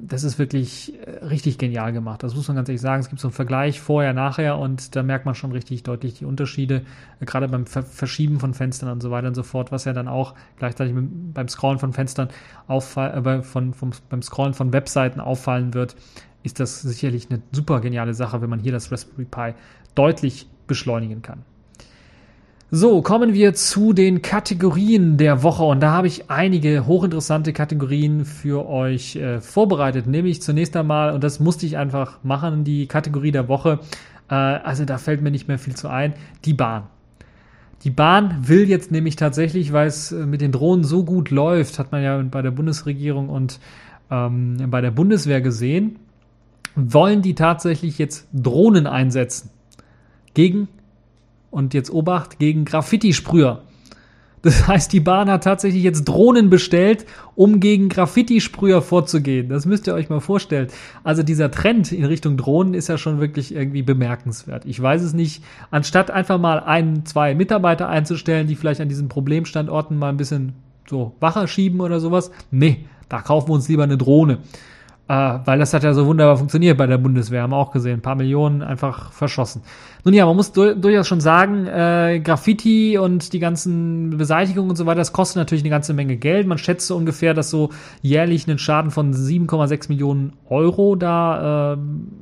das ist wirklich äh, richtig genial gemacht. Das muss man ganz ehrlich sagen. Es gibt so einen Vergleich vorher, nachher und da merkt man schon richtig deutlich die Unterschiede, äh, gerade beim Verschieben von Fenstern und so weiter und so fort, was ja dann auch gleichzeitig beim Scrollen von Fenstern auffallen, äh, von, vom, beim Scrollen von Webseiten auffallen wird, ist das sicherlich eine super geniale Sache, wenn man hier das Raspberry Pi deutlich beschleunigen kann. So, kommen wir zu den Kategorien der Woche. Und da habe ich einige hochinteressante Kategorien für euch äh, vorbereitet, nämlich zunächst einmal, und das musste ich einfach machen, die Kategorie der Woche, äh, also da fällt mir nicht mehr viel zu ein, die Bahn. Die Bahn will jetzt nämlich tatsächlich, weil es äh, mit den Drohnen so gut läuft, hat man ja bei der Bundesregierung und ähm, bei der Bundeswehr gesehen, wollen die tatsächlich jetzt Drohnen einsetzen gegen und jetzt Obacht gegen Graffiti-Sprüher. Das heißt, die Bahn hat tatsächlich jetzt Drohnen bestellt, um gegen Graffiti-Sprüher vorzugehen. Das müsst ihr euch mal vorstellen. Also dieser Trend in Richtung Drohnen ist ja schon wirklich irgendwie bemerkenswert. Ich weiß es nicht. Anstatt einfach mal ein, zwei Mitarbeiter einzustellen, die vielleicht an diesen Problemstandorten mal ein bisschen so Wache schieben oder sowas. Nee, da kaufen wir uns lieber eine Drohne. Äh, weil das hat ja so wunderbar funktioniert bei der Bundeswehr, haben wir auch gesehen, ein paar Millionen einfach verschossen. Nun ja, man muss du durchaus schon sagen, äh, Graffiti und die ganzen Beseitigungen und so weiter, das kostet natürlich eine ganze Menge Geld. Man schätzt so ungefähr, dass so jährlich einen Schaden von 7,6 Millionen Euro da äh,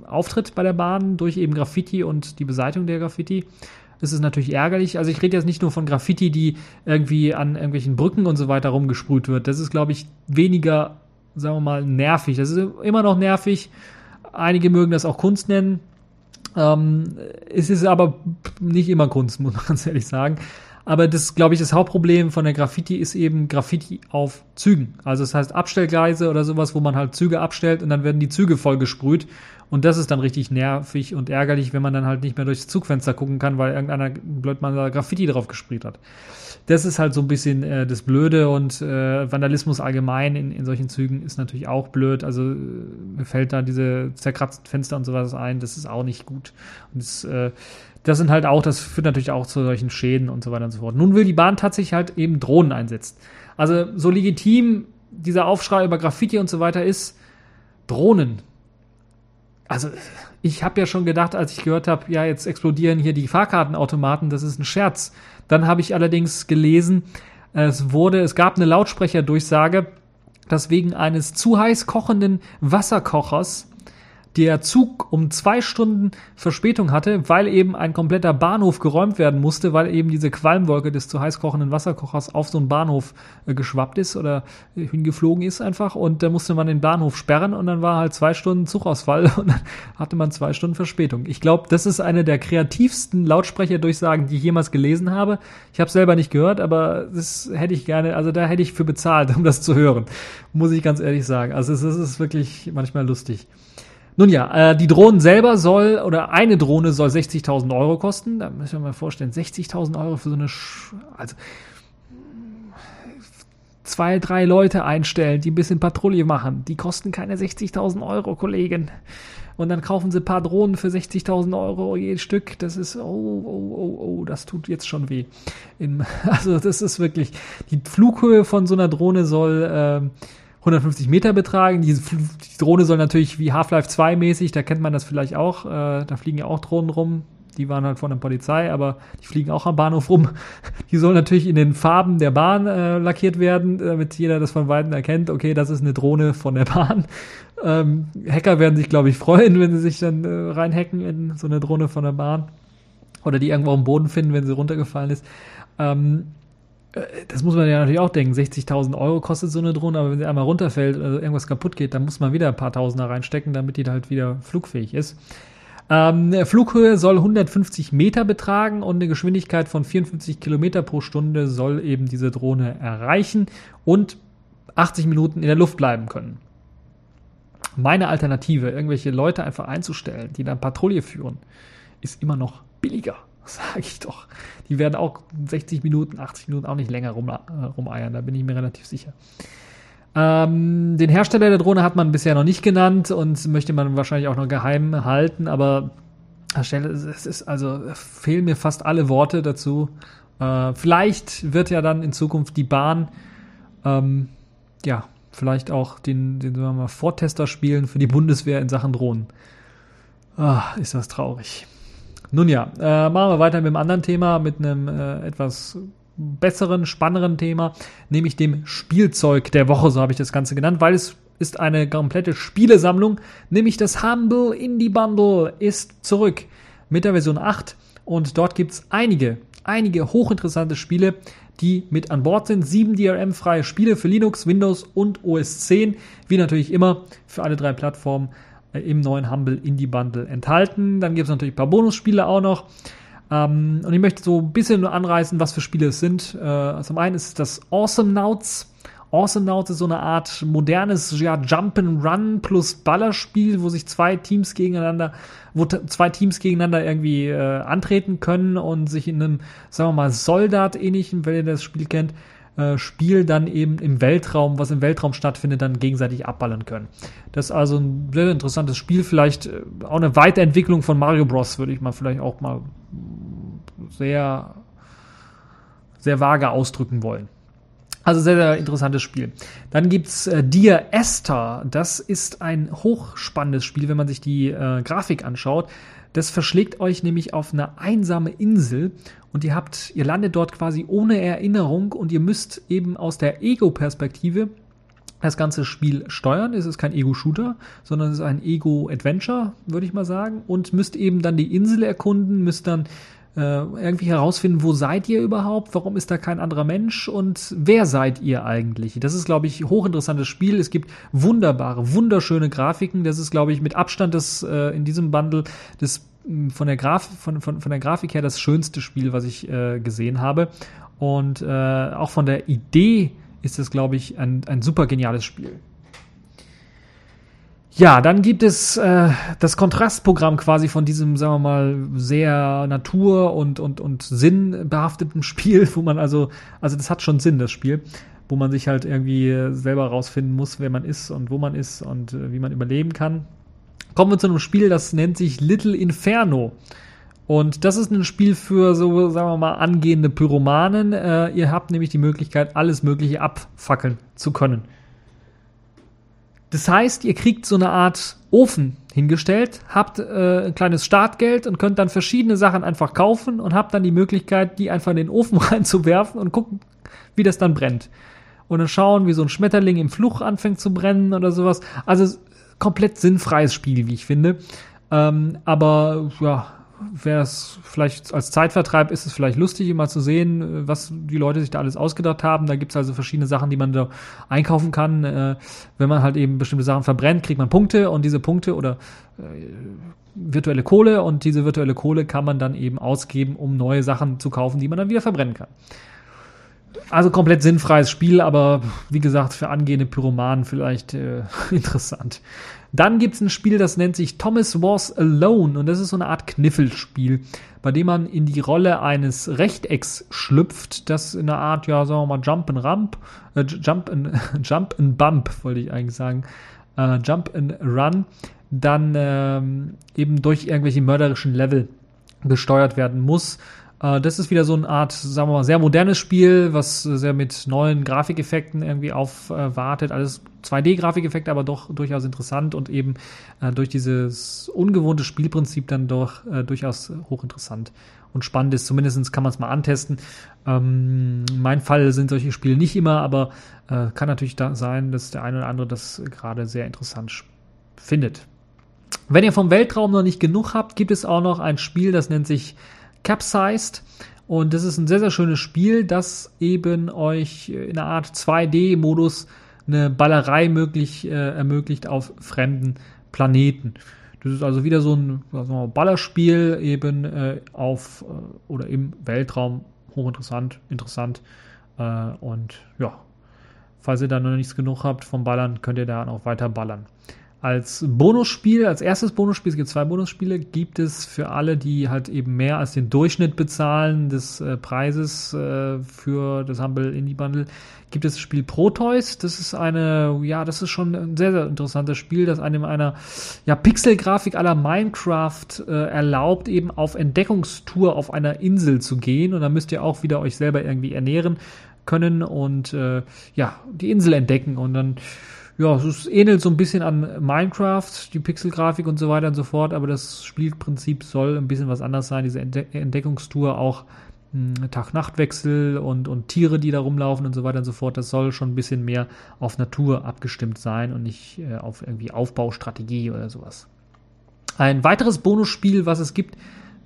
auftritt bei der Bahn durch eben Graffiti und die Beseitigung der Graffiti. Das ist natürlich ärgerlich. Also ich rede jetzt nicht nur von Graffiti, die irgendwie an irgendwelchen Brücken und so weiter rumgesprüht wird. Das ist, glaube ich, weniger sagen wir mal, nervig. Das ist immer noch nervig. Einige mögen das auch Kunst nennen. Ähm, es ist aber nicht immer Kunst, muss man ganz ehrlich sagen. Aber das, glaube ich, das Hauptproblem von der Graffiti ist eben Graffiti auf Zügen. Also das heißt Abstellgleise oder sowas, wo man halt Züge abstellt und dann werden die Züge voll gesprüht. Und das ist dann richtig nervig und ärgerlich, wenn man dann halt nicht mehr durchs Zugfenster gucken kann, weil irgendeiner blöd mal da Graffiti drauf gesprüht hat das ist halt so ein bisschen äh, das Blöde und äh, Vandalismus allgemein in, in solchen Zügen ist natürlich auch blöd. Also äh, mir fällt da diese zerkratzten Fenster und sowas ein, das ist auch nicht gut. Und das, äh, das sind halt auch, das führt natürlich auch zu solchen Schäden und so weiter und so fort. Nun will die Bahn tatsächlich halt eben Drohnen einsetzen. Also so legitim dieser Aufschrei über Graffiti und so weiter ist, Drohnen. Also ich habe ja schon gedacht, als ich gehört habe, ja, jetzt explodieren hier die Fahrkartenautomaten, das ist ein Scherz. Dann habe ich allerdings gelesen, es wurde, es gab eine Lautsprecherdurchsage, dass wegen eines zu heiß kochenden Wasserkochers der Zug um zwei Stunden Verspätung hatte, weil eben ein kompletter Bahnhof geräumt werden musste, weil eben diese Qualmwolke des zu heiß kochenden Wasserkochers auf so einen Bahnhof äh, geschwappt ist oder hingeflogen ist einfach und da musste man den Bahnhof sperren und dann war halt zwei Stunden Zugausfall und dann hatte man zwei Stunden Verspätung. Ich glaube, das ist eine der kreativsten Lautsprecherdurchsagen, die ich jemals gelesen habe. Ich habe selber nicht gehört, aber das hätte ich gerne, also da hätte ich für bezahlt, um das zu hören, muss ich ganz ehrlich sagen. Also es ist wirklich manchmal lustig. Nun ja, äh, die Drohnen selber soll, oder eine Drohne soll 60.000 Euro kosten. Da müssen wir mal vorstellen, 60.000 Euro für so eine, Sch also zwei, drei Leute einstellen, die ein bisschen Patrouille machen. Die kosten keine 60.000 Euro, Kollegen. Und dann kaufen sie ein paar Drohnen für 60.000 Euro jedes Stück. Das ist, oh, oh, oh, oh, das tut jetzt schon weh. In, also das ist wirklich, die Flughöhe von so einer Drohne soll... Äh, 150 Meter betragen. Die, die Drohne soll natürlich wie Half-Life 2 mäßig, da kennt man das vielleicht auch, äh, da fliegen ja auch Drohnen rum. Die waren halt von der Polizei, aber die fliegen auch am Bahnhof rum. Die sollen natürlich in den Farben der Bahn äh, lackiert werden, damit jeder das von Weitem erkennt. Okay, das ist eine Drohne von der Bahn. Ähm, Hacker werden sich, glaube ich, freuen, wenn sie sich dann äh, reinhacken in so eine Drohne von der Bahn. Oder die irgendwo am Boden finden, wenn sie runtergefallen ist. Ähm, äh, das muss man ja natürlich auch denken. 60.000 Euro kostet so eine Drohne, aber wenn sie einmal runterfällt oder irgendwas kaputt geht, dann muss man wieder ein paar Tausender reinstecken, damit die halt wieder flugfähig ist. Ähm, Flughöhe soll 150 Meter betragen und eine Geschwindigkeit von 54 Kilometer pro Stunde soll eben diese Drohne erreichen und 80 Minuten in der Luft bleiben können. Meine Alternative, irgendwelche Leute einfach einzustellen, die dann Patrouille führen, ist immer noch billiger. Sag ich doch. Die werden auch 60 Minuten, 80 Minuten auch nicht länger rum, äh, rumeiern, da bin ich mir relativ sicher. Ähm, den Hersteller der Drohne hat man bisher noch nicht genannt und möchte man wahrscheinlich auch noch geheim halten, aber es ist also fehlen mir fast alle Worte dazu. Äh, vielleicht wird ja dann in Zukunft die Bahn ähm, ja vielleicht auch den, den sagen wir mal, Vortester spielen für die Bundeswehr in Sachen Drohnen. Ah, ist das traurig. Nun ja, äh, machen wir weiter mit einem anderen Thema, mit einem äh, etwas besseren, spannenderen Thema, nämlich dem Spielzeug der Woche, so habe ich das Ganze genannt, weil es ist eine komplette Spielesammlung, nämlich das Humble Indie Bundle ist zurück mit der Version 8 und dort gibt es einige, einige hochinteressante Spiele, die mit an Bord sind. Sieben DRM-freie Spiele für Linux, Windows und OS 10, wie natürlich immer für alle drei Plattformen im neuen Humble Indie Bundle enthalten. Dann gibt es natürlich ein paar Bonusspiele auch noch. Ähm, und ich möchte so ein bisschen nur anreißen, was für Spiele es sind. Äh, zum einen ist das Awesome Nauts. Awesome Nauts ist so eine Art modernes ja, Jump'n'Run plus Ballerspiel, wo sich zwei Teams gegeneinander, wo zwei Teams gegeneinander irgendwie äh, antreten können und sich in einem, sagen wir mal, Soldat-ähnlichen, wenn ihr das Spiel kennt, äh, Spiel dann eben im Weltraum, was im Weltraum stattfindet, dann gegenseitig abballern können. Das ist also ein sehr interessantes Spiel, vielleicht äh, auch eine Weiterentwicklung von Mario Bros, würde ich mal vielleicht auch mal sehr, sehr vage ausdrücken wollen. Also sehr, sehr interessantes Spiel. Dann gibt's äh, Dear Esther. Das ist ein hochspannendes Spiel, wenn man sich die äh, Grafik anschaut. Das verschlägt euch nämlich auf eine einsame Insel und ihr habt, ihr landet dort quasi ohne Erinnerung und ihr müsst eben aus der Ego-Perspektive das ganze Spiel steuern. Es ist kein Ego-Shooter, sondern es ist ein Ego-Adventure, würde ich mal sagen. Und müsst eben dann die Insel erkunden, müsst dann äh, irgendwie herausfinden, wo seid ihr überhaupt, warum ist da kein anderer Mensch und wer seid ihr eigentlich? Das ist, glaube ich, hochinteressantes Spiel. Es gibt wunderbare, wunderschöne Grafiken. Das ist, glaube ich, mit Abstand das äh, in diesem Bundle das von der, Graf von, von, von der Grafik her das schönste Spiel, was ich äh, gesehen habe. Und äh, auch von der Idee ist es, glaube ich, ein, ein super geniales Spiel. Ja, dann gibt es äh, das Kontrastprogramm quasi von diesem, sagen wir mal, sehr natur- und, und, und sinnbehafteten Spiel, wo man also, also das hat schon Sinn, das Spiel, wo man sich halt irgendwie selber rausfinden muss, wer man ist und wo man ist und äh, wie man überleben kann. Kommen wir zu einem Spiel, das nennt sich Little Inferno. Und das ist ein Spiel für so, sagen wir mal, angehende Pyromanen. Äh, ihr habt nämlich die Möglichkeit, alles Mögliche abfackeln zu können. Das heißt, ihr kriegt so eine Art Ofen hingestellt, habt äh, ein kleines Startgeld und könnt dann verschiedene Sachen einfach kaufen und habt dann die Möglichkeit, die einfach in den Ofen reinzuwerfen und gucken, wie das dann brennt. Und dann schauen, wie so ein Schmetterling im Fluch anfängt zu brennen oder sowas. Also komplett sinnfreies Spiel, wie ich finde. Ähm, aber ja, wäre es vielleicht als Zeitvertreib ist es vielleicht lustig, immer zu sehen, was die Leute sich da alles ausgedacht haben. Da gibt es also verschiedene Sachen, die man da einkaufen kann. Äh, wenn man halt eben bestimmte Sachen verbrennt, kriegt man Punkte und diese Punkte oder äh, virtuelle Kohle und diese virtuelle Kohle kann man dann eben ausgeben, um neue Sachen zu kaufen, die man dann wieder verbrennen kann. Also komplett sinnfreies Spiel, aber wie gesagt, für angehende Pyromanen vielleicht äh, interessant. Dann gibt es ein Spiel, das nennt sich Thomas Was Alone. Und das ist so eine Art Kniffelspiel, bei dem man in die Rolle eines Rechtecks schlüpft, das in einer Art, ja, sagen wir mal, Jump and Ramp, äh, Jump and, Jump and Bump, wollte ich eigentlich sagen, äh, Jump and Run, dann ähm, eben durch irgendwelche mörderischen Level gesteuert werden muss das ist wieder so eine Art, sagen wir mal, sehr modernes Spiel, was sehr mit neuen Grafikeffekten irgendwie aufwartet. Alles 2D-Grafikeffekte, aber doch durchaus interessant und eben äh, durch dieses ungewohnte Spielprinzip dann doch äh, durchaus hochinteressant und spannend ist. Zumindest kann man es mal antesten. Ähm, mein Fall sind solche Spiele nicht immer, aber äh, kann natürlich da sein, dass der eine oder andere das gerade sehr interessant findet. Wenn ihr vom Weltraum noch nicht genug habt, gibt es auch noch ein Spiel, das nennt sich Capsized. Und das ist ein sehr, sehr schönes Spiel, das eben euch in einer Art 2D-Modus eine Ballerei möglich, äh, ermöglicht auf fremden Planeten. Das ist also wieder so ein wir, Ballerspiel eben äh, auf äh, oder im Weltraum. Hochinteressant, interessant. Äh, und ja, falls ihr da noch nichts genug habt vom Ballern, könnt ihr da noch weiter ballern. Als Bonusspiel, als erstes Bonusspiel, es gibt zwei Bonusspiele, gibt es für alle, die halt eben mehr als den Durchschnitt bezahlen des äh, Preises äh, für das Humble Indie Bundle, gibt es das Spiel Proteus. Das ist eine, ja, das ist schon ein sehr, sehr interessantes Spiel, das einem einer ja, Pixelgrafik aller Minecraft äh, erlaubt, eben auf Entdeckungstour auf einer Insel zu gehen. Und dann müsst ihr auch wieder euch selber irgendwie ernähren können und äh, ja, die Insel entdecken und dann ja, es ähnelt so ein bisschen an Minecraft, die Pixelgrafik und so weiter und so fort, aber das Spielprinzip soll ein bisschen was anders sein. Diese Entdeckungstour auch hm, Tag-Nacht-Wechsel und, und Tiere, die da rumlaufen und so weiter und so fort. Das soll schon ein bisschen mehr auf Natur abgestimmt sein und nicht äh, auf irgendwie Aufbaustrategie oder sowas. Ein weiteres Bonusspiel, was es gibt,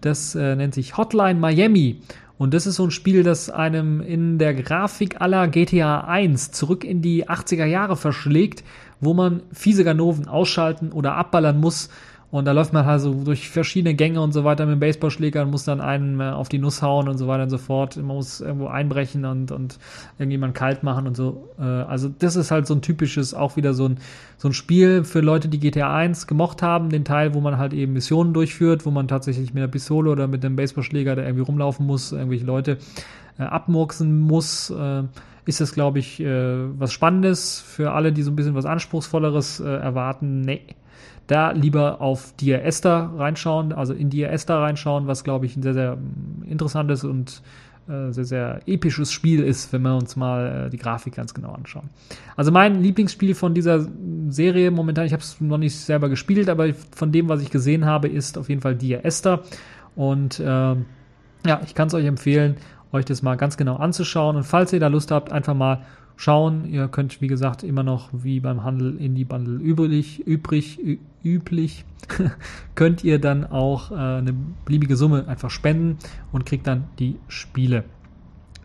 das äh, nennt sich Hotline Miami. Und das ist so ein Spiel, das einem in der Grafik aller GTA 1 zurück in die 80er Jahre verschlägt, wo man fiese Ganoven ausschalten oder abballern muss und da läuft man halt so durch verschiedene Gänge und so weiter mit dem Baseballschläger und muss dann einen äh, auf die Nuss hauen und so weiter und so fort. Man muss irgendwo einbrechen und, und irgendjemand kalt machen und so. Äh, also das ist halt so ein typisches, auch wieder so ein, so ein Spiel für Leute, die GTA 1 gemocht haben, den Teil, wo man halt eben Missionen durchführt, wo man tatsächlich mit einer Pistole oder mit einem Baseballschläger da irgendwie rumlaufen muss, irgendwelche Leute äh, abmurksen muss. Äh, ist das, glaube ich, äh, was Spannendes für alle, die so ein bisschen was Anspruchsvolleres äh, erwarten. Nee, da lieber auf Dear Esther reinschauen, also in Dear Esther reinschauen, was glaube ich ein sehr, sehr mm, interessantes und äh, sehr, sehr episches Spiel ist, wenn wir uns mal äh, die Grafik ganz genau anschauen. Also mein Lieblingsspiel von dieser Serie momentan, ich habe es noch nicht selber gespielt, aber von dem, was ich gesehen habe, ist auf jeden Fall Dia Esther. Und äh, ja, ich kann es euch empfehlen, euch das mal ganz genau anzuschauen. Und falls ihr da Lust habt, einfach mal schauen. Ihr könnt, wie gesagt, immer noch wie beim Handel Indie-Bundle übrig, übrig, üblich, könnt ihr dann auch äh, eine beliebige Summe einfach spenden und kriegt dann die Spiele.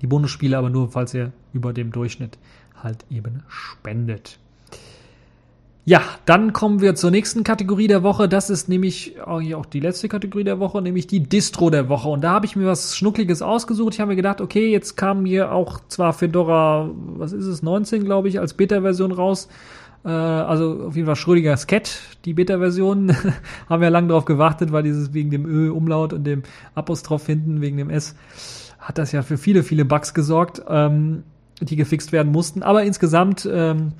Die Bonusspiele aber nur, falls ihr über dem Durchschnitt halt eben spendet. Ja, dann kommen wir zur nächsten Kategorie der Woche. Das ist nämlich auch die letzte Kategorie der Woche, nämlich die Distro der Woche. Und da habe ich mir was Schnuckliges ausgesucht. Ich habe mir gedacht, okay, jetzt kam hier auch zwar Fedora, was ist es, 19, glaube ich, als Beta-Version raus. Äh, also auf jeden Fall Schrödingers Cat, die Beta-Version. haben wir lange drauf gewartet, weil dieses wegen dem Ö-Umlaut und dem Apostroph hinten, wegen dem S, hat das ja für viele, viele Bugs gesorgt, ähm, die gefixt werden mussten. Aber insgesamt... Ähm,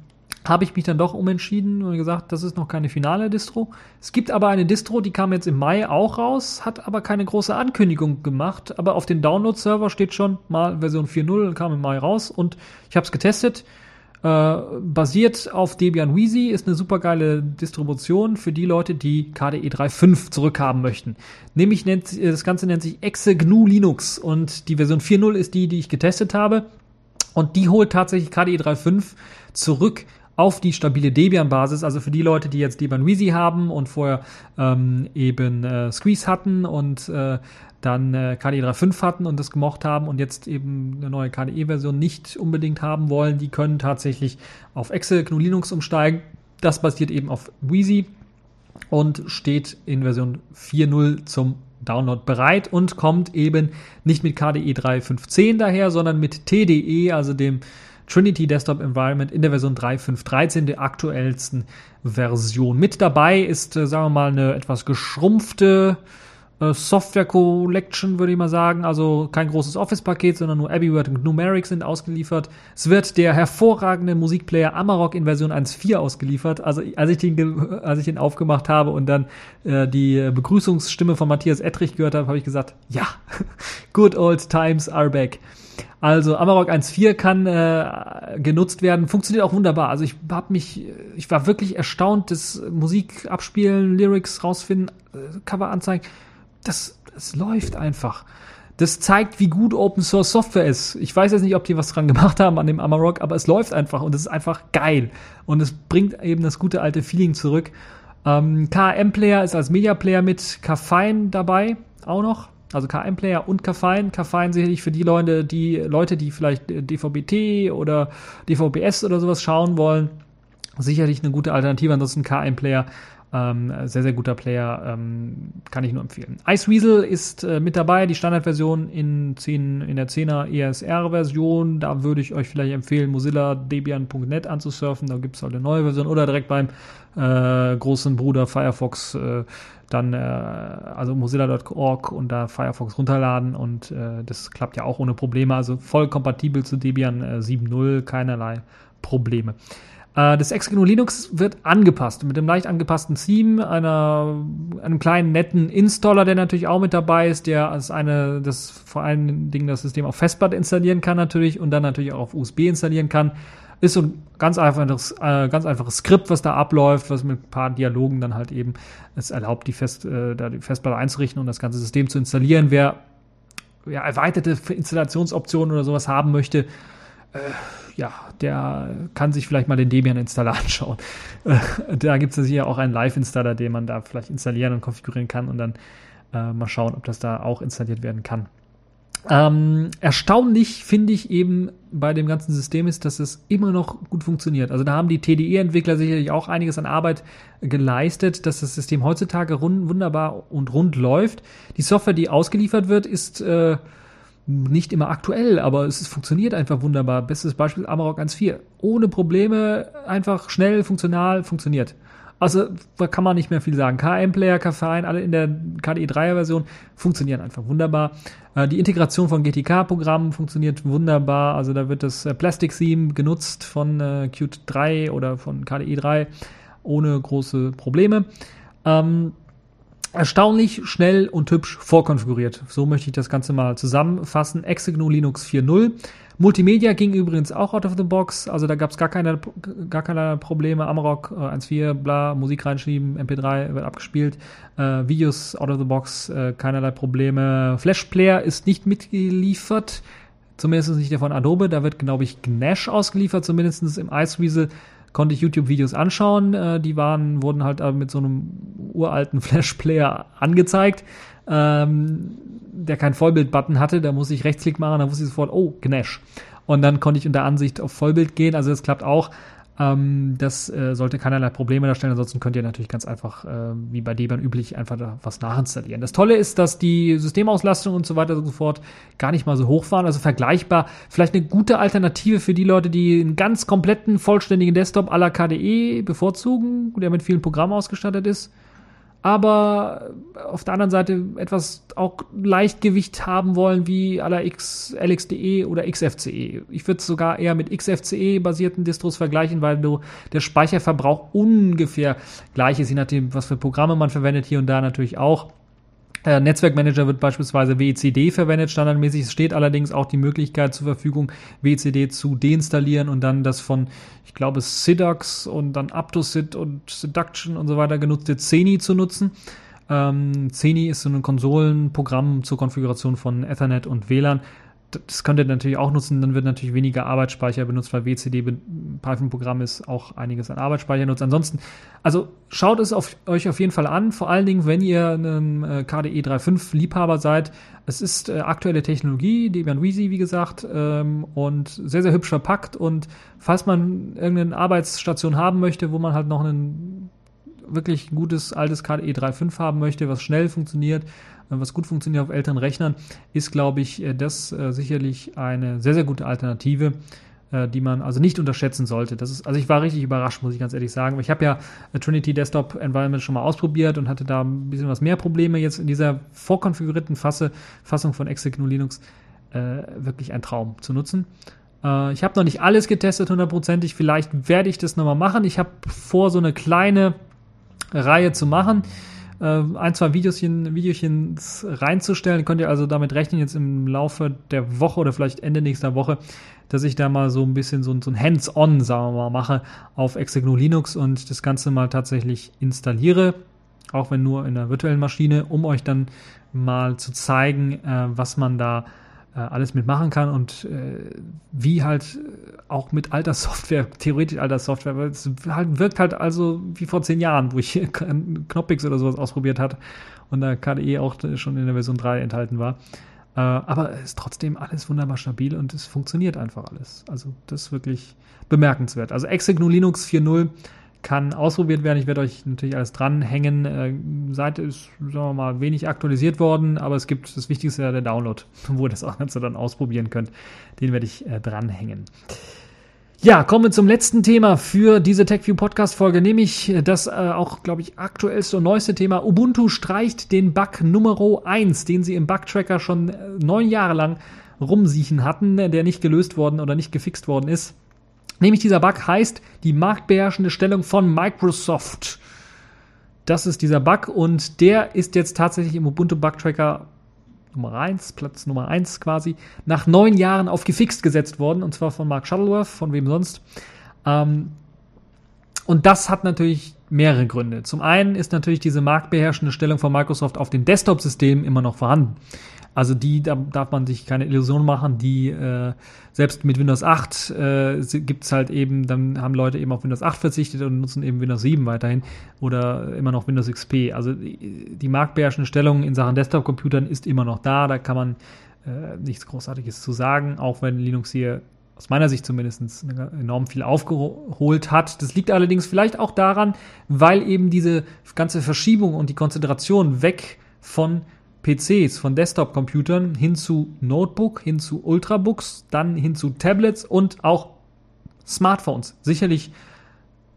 habe ich mich dann doch umentschieden und gesagt, das ist noch keine finale Distro. Es gibt aber eine Distro, die kam jetzt im Mai auch raus, hat aber keine große Ankündigung gemacht. Aber auf den Download-Server steht schon mal Version 4.0 und kam im Mai raus und ich habe es getestet. Äh, basiert auf Debian Wheezy, ist eine super geile Distribution für die Leute, die KDE 3.5 zurückhaben möchten. Nämlich nennt das Ganze nennt sich Exe GNU Linux und die Version 4.0 ist die, die ich getestet habe. Und die holt tatsächlich KDE 3.5 zurück auf die stabile Debian-Basis, also für die Leute, die jetzt Debian Wheezy haben und vorher ähm, eben äh, Squeeze hatten und äh, dann äh, KDE 3.5 hatten und das gemocht haben und jetzt eben eine neue KDE-Version nicht unbedingt haben wollen, die können tatsächlich auf Excel GNU Linux umsteigen. Das basiert eben auf Wheezy und steht in Version 4.0 zum Download bereit und kommt eben nicht mit KDE 3.5.10 daher, sondern mit TDE, also dem Trinity Desktop Environment in der Version 3.5.13, der aktuellsten Version. Mit dabei ist, äh, sagen wir mal, eine etwas geschrumpfte Software Collection, würde ich mal sagen. Also kein großes Office-Paket, sondern nur Abbey-Word und Numeric sind ausgeliefert. Es wird der hervorragende Musikplayer Amarok in Version 1.4 ausgeliefert. Also als ich den, als ich den aufgemacht habe und dann äh, die Begrüßungsstimme von Matthias Ettrich gehört habe, habe ich gesagt, ja, good old times are back. Also Amarok 1.4 kann äh, genutzt werden, funktioniert auch wunderbar. Also ich habe mich, ich war wirklich erstaunt, das Musik abspielen, Lyrics rausfinden, äh, Cover anzeigen. Das, das läuft einfach. Das zeigt, wie gut Open Source Software ist. Ich weiß jetzt nicht, ob die was dran gemacht haben an dem Amarok, aber es läuft einfach und es ist einfach geil. Und es bringt eben das gute alte Feeling zurück. Ähm, KM Player ist als Media Player mit Kafein dabei, auch noch. Also KM-Player und Kafein. Kafein sicherlich für die Leute, die Leute, die vielleicht DVB-T oder DVB-S oder sowas schauen wollen. Sicherlich eine gute Alternative. Ansonsten KM-Player ähm, sehr, sehr guter Player, ähm, kann ich nur empfehlen. Iceweasel ist äh, mit dabei, die Standardversion in, 10, in der 10er ESR-Version. Da würde ich euch vielleicht empfehlen, Mozilla Debian.net anzusurfen. Da gibt es halt eine neue Version oder direkt beim äh, großen Bruder Firefox äh, dann äh, also mozilla.org und da Firefox runterladen und äh, das klappt ja auch ohne Probleme. Also voll kompatibel zu Debian äh, 7.0, keinerlei Probleme. Äh, das Exegnu Linux wird angepasst mit dem leicht angepassten Theme, einer, einem kleinen netten Installer, der natürlich auch mit dabei ist, der als eine, das vor allen Dingen das System auf Festplatte installieren kann natürlich und dann natürlich auch auf USB installieren kann. Ist so ein ganz einfaches, äh, ganz einfaches Skript, was da abläuft, was mit ein paar Dialogen dann halt eben es erlaubt, die, Fest, äh, da die Festplatte einzurichten und das ganze System zu installieren. Wer ja, erweiterte Installationsoptionen oder sowas haben möchte, äh, ja, der kann sich vielleicht mal den Debian-Installer anschauen. Äh, da gibt es ja auch einen Live-Installer, den man da vielleicht installieren und konfigurieren kann und dann äh, mal schauen, ob das da auch installiert werden kann. Ähm, erstaunlich finde ich eben bei dem ganzen System ist, dass es immer noch gut funktioniert. Also da haben die TDE-Entwickler sicherlich auch einiges an Arbeit geleistet, dass das System heutzutage rund, wunderbar und rund läuft. Die Software, die ausgeliefert wird, ist äh, nicht immer aktuell, aber es funktioniert einfach wunderbar. Bestes Beispiel Amarok 1.4. Ohne Probleme, einfach schnell, funktional, funktioniert. Also da kann man nicht mehr viel sagen. KM-Player, Kafein, alle in der KDE 3er-Version funktionieren einfach wunderbar. Äh, die Integration von GTK-Programmen funktioniert wunderbar. Also da wird das äh, Plastic Theme genutzt von äh, Qt 3 oder von KDE 3 ohne große Probleme. Ähm, erstaunlich schnell und hübsch vorkonfiguriert. So möchte ich das Ganze mal zusammenfassen. Exegnu Linux 4.0. Multimedia ging übrigens auch out of the box, also da gab es gar keine, gar keine Probleme. Amarok äh, 1.4, bla, Musik reinschieben, MP3 wird abgespielt, äh, Videos out of the box, äh, keinerlei Probleme. Flash Player ist nicht mitgeliefert, zumindest nicht der von Adobe, da wird, glaube ich, Gnash ausgeliefert, zumindest im Iceweasel konnte ich YouTube-Videos anschauen. Äh, die waren, wurden halt mit so einem uralten Flash-Player angezeigt, ähm, der keinen Vollbild-Button hatte. Da muss ich Rechtsklick machen, dann wusste ich sofort, oh, Gnash. Und dann konnte ich unter Ansicht auf Vollbild gehen. Also das klappt auch. Ähm, das äh, sollte keinerlei Probleme darstellen. Ansonsten könnt ihr natürlich ganz einfach, äh, wie bei Debian üblich, einfach da was nachinstallieren. Das Tolle ist, dass die Systemauslastung und so weiter und so fort gar nicht mal so hoch waren. Also vergleichbar. Vielleicht eine gute Alternative für die Leute, die einen ganz kompletten, vollständigen Desktop à la KDE bevorzugen, der mit vielen Programmen ausgestattet ist aber auf der anderen Seite etwas auch Leichtgewicht haben wollen wie la X, LXDE oder XFCE. Ich würde es sogar eher mit XFCE-basierten Distros vergleichen, weil du der Speicherverbrauch ungefähr gleich ist, je nachdem, was für Programme man verwendet, hier und da natürlich auch. Äh, Netzwerkmanager wird beispielsweise WCD verwendet, standardmäßig. Es steht allerdings auch die Möglichkeit zur Verfügung, WCD zu deinstallieren und dann das von, ich glaube, SIDAX und dann AptoSid und Seduction und so weiter genutzte Zeni zu nutzen. Ähm, Zeni ist so ein Konsolenprogramm zur Konfiguration von Ethernet und WLAN das könnt ihr natürlich auch nutzen, dann wird natürlich weniger Arbeitsspeicher benutzt, weil WCD Python-Programm ist auch einiges an Arbeitsspeicher nutzt. Ansonsten, also schaut es auf, euch auf jeden Fall an, vor allen Dingen, wenn ihr ein KDE 3.5 Liebhaber seid. Es ist äh, aktuelle Technologie, Debian Wheezy, wie gesagt, ähm, und sehr, sehr hübsch verpackt. Und falls man irgendeine Arbeitsstation haben möchte, wo man halt noch ein wirklich gutes altes KDE 3.5 haben möchte, was schnell funktioniert, was gut funktioniert auf älteren Rechnern, ist, glaube ich, äh, das äh, sicherlich eine sehr, sehr gute Alternative äh, die man also nicht unterschätzen sollte. Das ist, also ich war richtig überrascht, muss ich ganz ehrlich sagen. Ich habe ja Trinity Desktop Environment schon mal ausprobiert und hatte da ein bisschen was mehr Probleme. Jetzt in dieser vorkonfigurierten Fasse, Fassung von Exegnu Linux äh, wirklich ein Traum zu nutzen. Äh, ich habe noch nicht alles getestet, hundertprozentig. Vielleicht werde ich das nochmal machen. Ich habe vor, so eine kleine Reihe zu machen äh, ein, zwei Videochen, Videochen reinzustellen. Könnt ihr also damit rechnen, jetzt im Laufe der Woche oder vielleicht Ende nächster Woche, dass ich da mal so ein bisschen so, so ein Hands-on, sagen wir mal, mache auf Exegno Linux und das Ganze mal tatsächlich installiere. Auch wenn nur in einer virtuellen Maschine, um euch dann mal zu zeigen, äh, was man da äh, alles mitmachen kann und äh, wie halt auch mit alter Software, theoretisch alter Software, weil es halt, wirkt halt also wie vor zehn Jahren, wo ich Knoppix oder sowas ausprobiert hat und da KDE auch schon in der Version 3 enthalten war. Äh, aber es ist trotzdem alles wunderbar stabil und es funktioniert einfach alles. Also das ist wirklich bemerkenswert. Also Exegnu Linux 4.0 kann ausprobiert werden. Ich werde euch natürlich alles dranhängen. Äh, Seite ist, sagen wir mal, wenig aktualisiert worden, aber es gibt das Wichtigste ja der Download, wo ihr das Ganze dann ausprobieren könnt. Den werde ich äh, dranhängen. Ja, kommen wir zum letzten Thema für diese TechView Podcast Folge, nämlich das äh, auch, glaube ich, aktuellste und neueste Thema. Ubuntu streicht den Bug Nummer 1, den sie im Bug-Tracker schon äh, neun Jahre lang rumsiechen hatten, der nicht gelöst worden oder nicht gefixt worden ist. Nämlich dieser Bug heißt die marktbeherrschende Stellung von Microsoft. Das ist dieser Bug und der ist jetzt tatsächlich im Ubuntu Bug Tracker Nummer 1, Platz Nummer 1 quasi, nach neun Jahren auf gefixt gesetzt worden und zwar von Mark Shuttleworth, von wem sonst. Ähm, und das hat natürlich mehrere Gründe. Zum einen ist natürlich diese marktbeherrschende Stellung von Microsoft auf den Desktop-Systemen immer noch vorhanden. Also die, da darf man sich keine Illusion machen, die äh, selbst mit Windows 8 äh, gibt es halt eben, dann haben Leute eben auf Windows 8 verzichtet und nutzen eben Windows 7 weiterhin oder immer noch Windows XP. Also die, die marktbeherrschende Stellung in Sachen Desktop-Computern ist immer noch da, da kann man äh, nichts Großartiges zu sagen, auch wenn Linux hier aus meiner Sicht zumindest enorm viel aufgeholt hat. Das liegt allerdings vielleicht auch daran, weil eben diese ganze Verschiebung und die Konzentration weg von PCs, von Desktop-Computern hin zu Notebook, hin zu Ultrabooks, dann hin zu Tablets und auch Smartphones. Sicherlich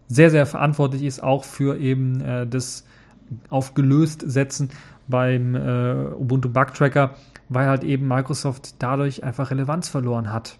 sehr, sehr verantwortlich ist auch für eben äh, das aufgelöst setzen beim äh, Ubuntu Bug Tracker, weil halt eben Microsoft dadurch einfach Relevanz verloren hat.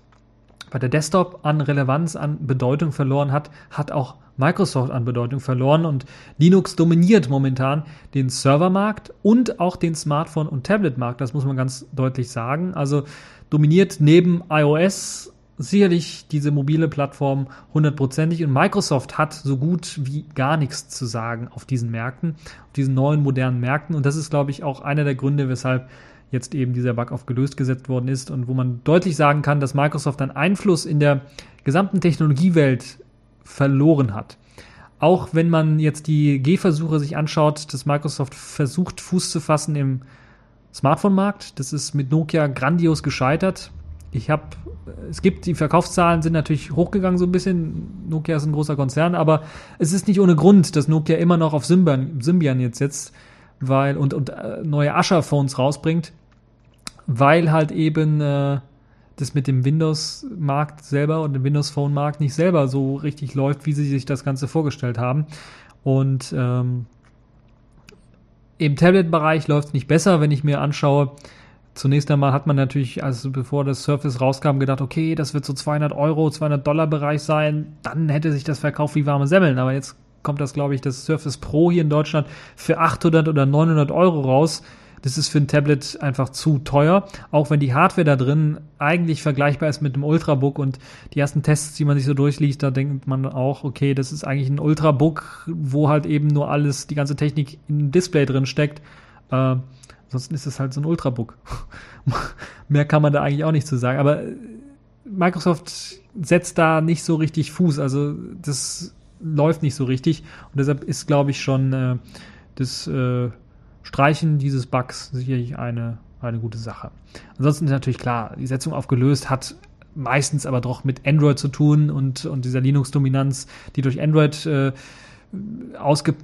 Bei der Desktop an Relevanz, an Bedeutung verloren hat, hat auch Microsoft an Bedeutung verloren und Linux dominiert momentan den Servermarkt und auch den Smartphone- und Tabletmarkt. Das muss man ganz deutlich sagen. Also dominiert neben iOS sicherlich diese mobile Plattform hundertprozentig und Microsoft hat so gut wie gar nichts zu sagen auf diesen Märkten, auf diesen neuen modernen Märkten und das ist, glaube ich, auch einer der Gründe, weshalb jetzt eben dieser Bug auf gelöst gesetzt worden ist und wo man deutlich sagen kann, dass Microsoft einen Einfluss in der gesamten Technologiewelt verloren hat. Auch wenn man jetzt die Gehversuche sich anschaut, dass Microsoft versucht, Fuß zu fassen im Smartphone-Markt. Das ist mit Nokia grandios gescheitert. Ich habe, es gibt, die Verkaufszahlen sind natürlich hochgegangen so ein bisschen. Nokia ist ein großer Konzern, aber es ist nicht ohne Grund, dass Nokia immer noch auf Symbian, Symbian jetzt setzt, weil, und, und äh, neue Asher-Phones rausbringt, weil halt eben äh, das mit dem Windows-Markt selber und dem Windows Phone-Markt nicht selber so richtig läuft, wie sie sich das Ganze vorgestellt haben. Und ähm, im Tablet-Bereich läuft es nicht besser, wenn ich mir anschaue. Zunächst einmal hat man natürlich, also bevor das Surface rauskam, gedacht, okay, das wird so 200 Euro, 200 Dollar Bereich sein. Dann hätte sich das verkauft wie warme Semmeln. Aber jetzt kommt das, glaube ich, das Surface Pro hier in Deutschland für 800 oder 900 Euro raus. Das ist für ein Tablet einfach zu teuer, auch wenn die Hardware da drin eigentlich vergleichbar ist mit einem Ultrabook und die ersten Tests, die man sich so durchliest, da denkt man auch, okay, das ist eigentlich ein Ultrabook, wo halt eben nur alles, die ganze Technik im Display drin steckt. Äh, ansonsten ist es halt so ein Ultrabook. Mehr kann man da eigentlich auch nicht zu sagen, aber Microsoft setzt da nicht so richtig Fuß, also das läuft nicht so richtig und deshalb ist, glaube ich, schon äh, das äh, Streichen dieses Bugs sicherlich eine, eine gute Sache. Ansonsten ist natürlich klar, die Setzung aufgelöst hat meistens aber doch mit Android zu tun und, und dieser Linux-Dominanz, die durch Android äh, ausge,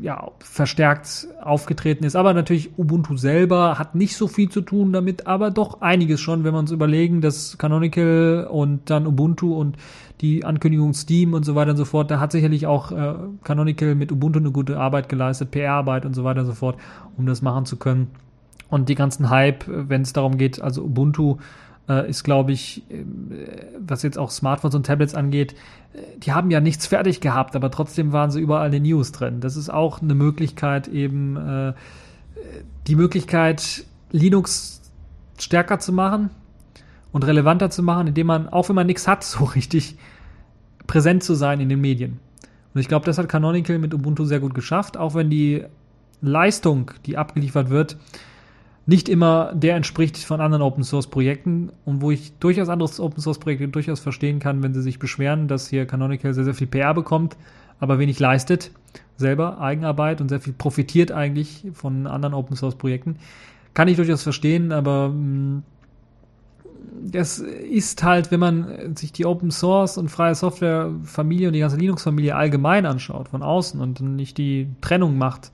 ja, verstärkt aufgetreten ist. Aber natürlich Ubuntu selber hat nicht so viel zu tun damit, aber doch einiges schon, wenn wir uns überlegen, dass Canonical und dann Ubuntu und die Ankündigung Steam und so weiter und so fort, da hat sicherlich auch äh, Canonical mit Ubuntu eine gute Arbeit geleistet, PR-Arbeit und so weiter und so fort, um das machen zu können. Und die ganzen Hype, wenn es darum geht, also Ubuntu äh, ist, glaube ich, äh, was jetzt auch Smartphones und Tablets angeht, äh, die haben ja nichts fertig gehabt, aber trotzdem waren sie überall in den News drin. Das ist auch eine Möglichkeit, eben äh, die Möglichkeit, Linux stärker zu machen und relevanter zu machen, indem man, auch wenn man nichts hat, so richtig präsent zu sein in den Medien. Und ich glaube, das hat Canonical mit Ubuntu sehr gut geschafft, auch wenn die Leistung, die abgeliefert wird, nicht immer der entspricht von anderen Open Source Projekten und wo ich durchaus andere Open Source Projekte durchaus verstehen kann, wenn sie sich beschweren, dass hier Canonical sehr, sehr viel PR bekommt, aber wenig leistet, selber Eigenarbeit und sehr viel profitiert eigentlich von anderen Open Source Projekten. Kann ich durchaus verstehen, aber mh, mm, das ist halt, wenn man sich die Open Source und freie Software Familie und die ganze Linux Familie allgemein anschaut, von außen und nicht die Trennung macht,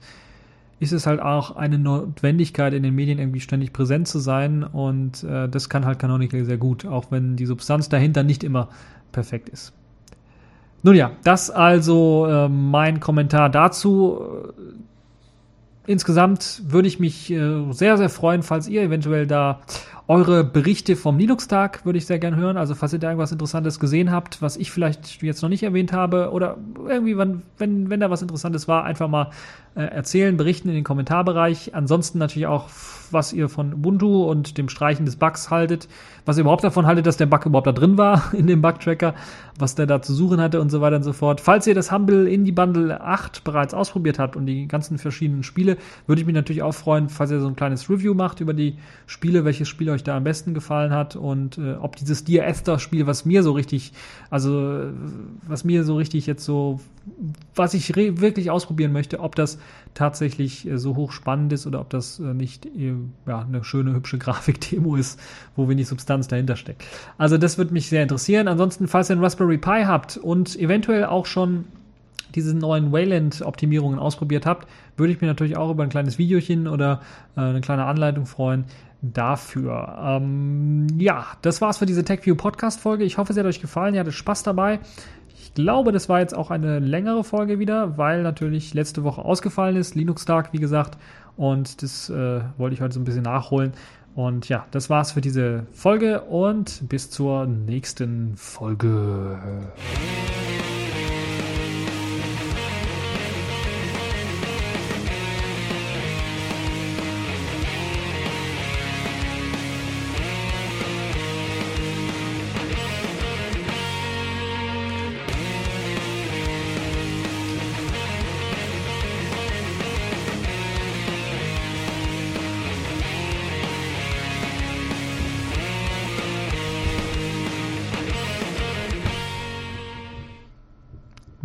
ist es halt auch eine Notwendigkeit, in den Medien irgendwie ständig präsent zu sein. Und äh, das kann halt Canonical sehr gut, auch wenn die Substanz dahinter nicht immer perfekt ist. Nun ja, das also äh, mein Kommentar dazu. Insgesamt würde ich mich äh, sehr, sehr freuen, falls ihr eventuell da eure Berichte vom Linux-Tag würde ich sehr gerne hören. Also, falls ihr da irgendwas Interessantes gesehen habt, was ich vielleicht jetzt noch nicht erwähnt habe oder irgendwie, wenn, wenn, wenn da was Interessantes war, einfach mal äh, erzählen, berichten in den Kommentarbereich. Ansonsten natürlich auch, was ihr von Ubuntu und dem Streichen des Bugs haltet, was ihr überhaupt davon haltet, dass der Bug überhaupt da drin war in dem Bug-Tracker, was der da zu suchen hatte und so weiter und so fort. Falls ihr das Humble Indie Bundle 8 bereits ausprobiert habt und die ganzen verschiedenen Spiele, würde ich mich natürlich auch freuen, falls ihr so ein kleines Review macht über die Spiele, welches Spiel euch da am besten gefallen hat und äh, ob dieses Dear Esther Spiel, was mir so richtig, also was mir so richtig jetzt so, was ich wirklich ausprobieren möchte, ob das tatsächlich äh, so hoch spannend ist oder ob das äh, nicht äh, ja, eine schöne, hübsche Grafik-Demo ist, wo wenig Substanz dahinter steckt. Also das würde mich sehr interessieren. Ansonsten, falls ihr einen Raspberry Pi habt und eventuell auch schon diese neuen Wayland-Optimierungen ausprobiert habt, würde ich mir natürlich auch über ein kleines Videochen oder äh, eine kleine Anleitung freuen dafür. Ähm, ja, das war's für diese TechView Podcast-Folge. Ich hoffe, sie hat euch gefallen. Ihr hattet Spaß dabei. Ich glaube, das war jetzt auch eine längere Folge wieder, weil natürlich letzte Woche ausgefallen ist. Linux Tag, wie gesagt. Und das äh, wollte ich heute so ein bisschen nachholen, Und ja, das war's für diese Folge und bis zur nächsten Folge.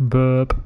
Burp.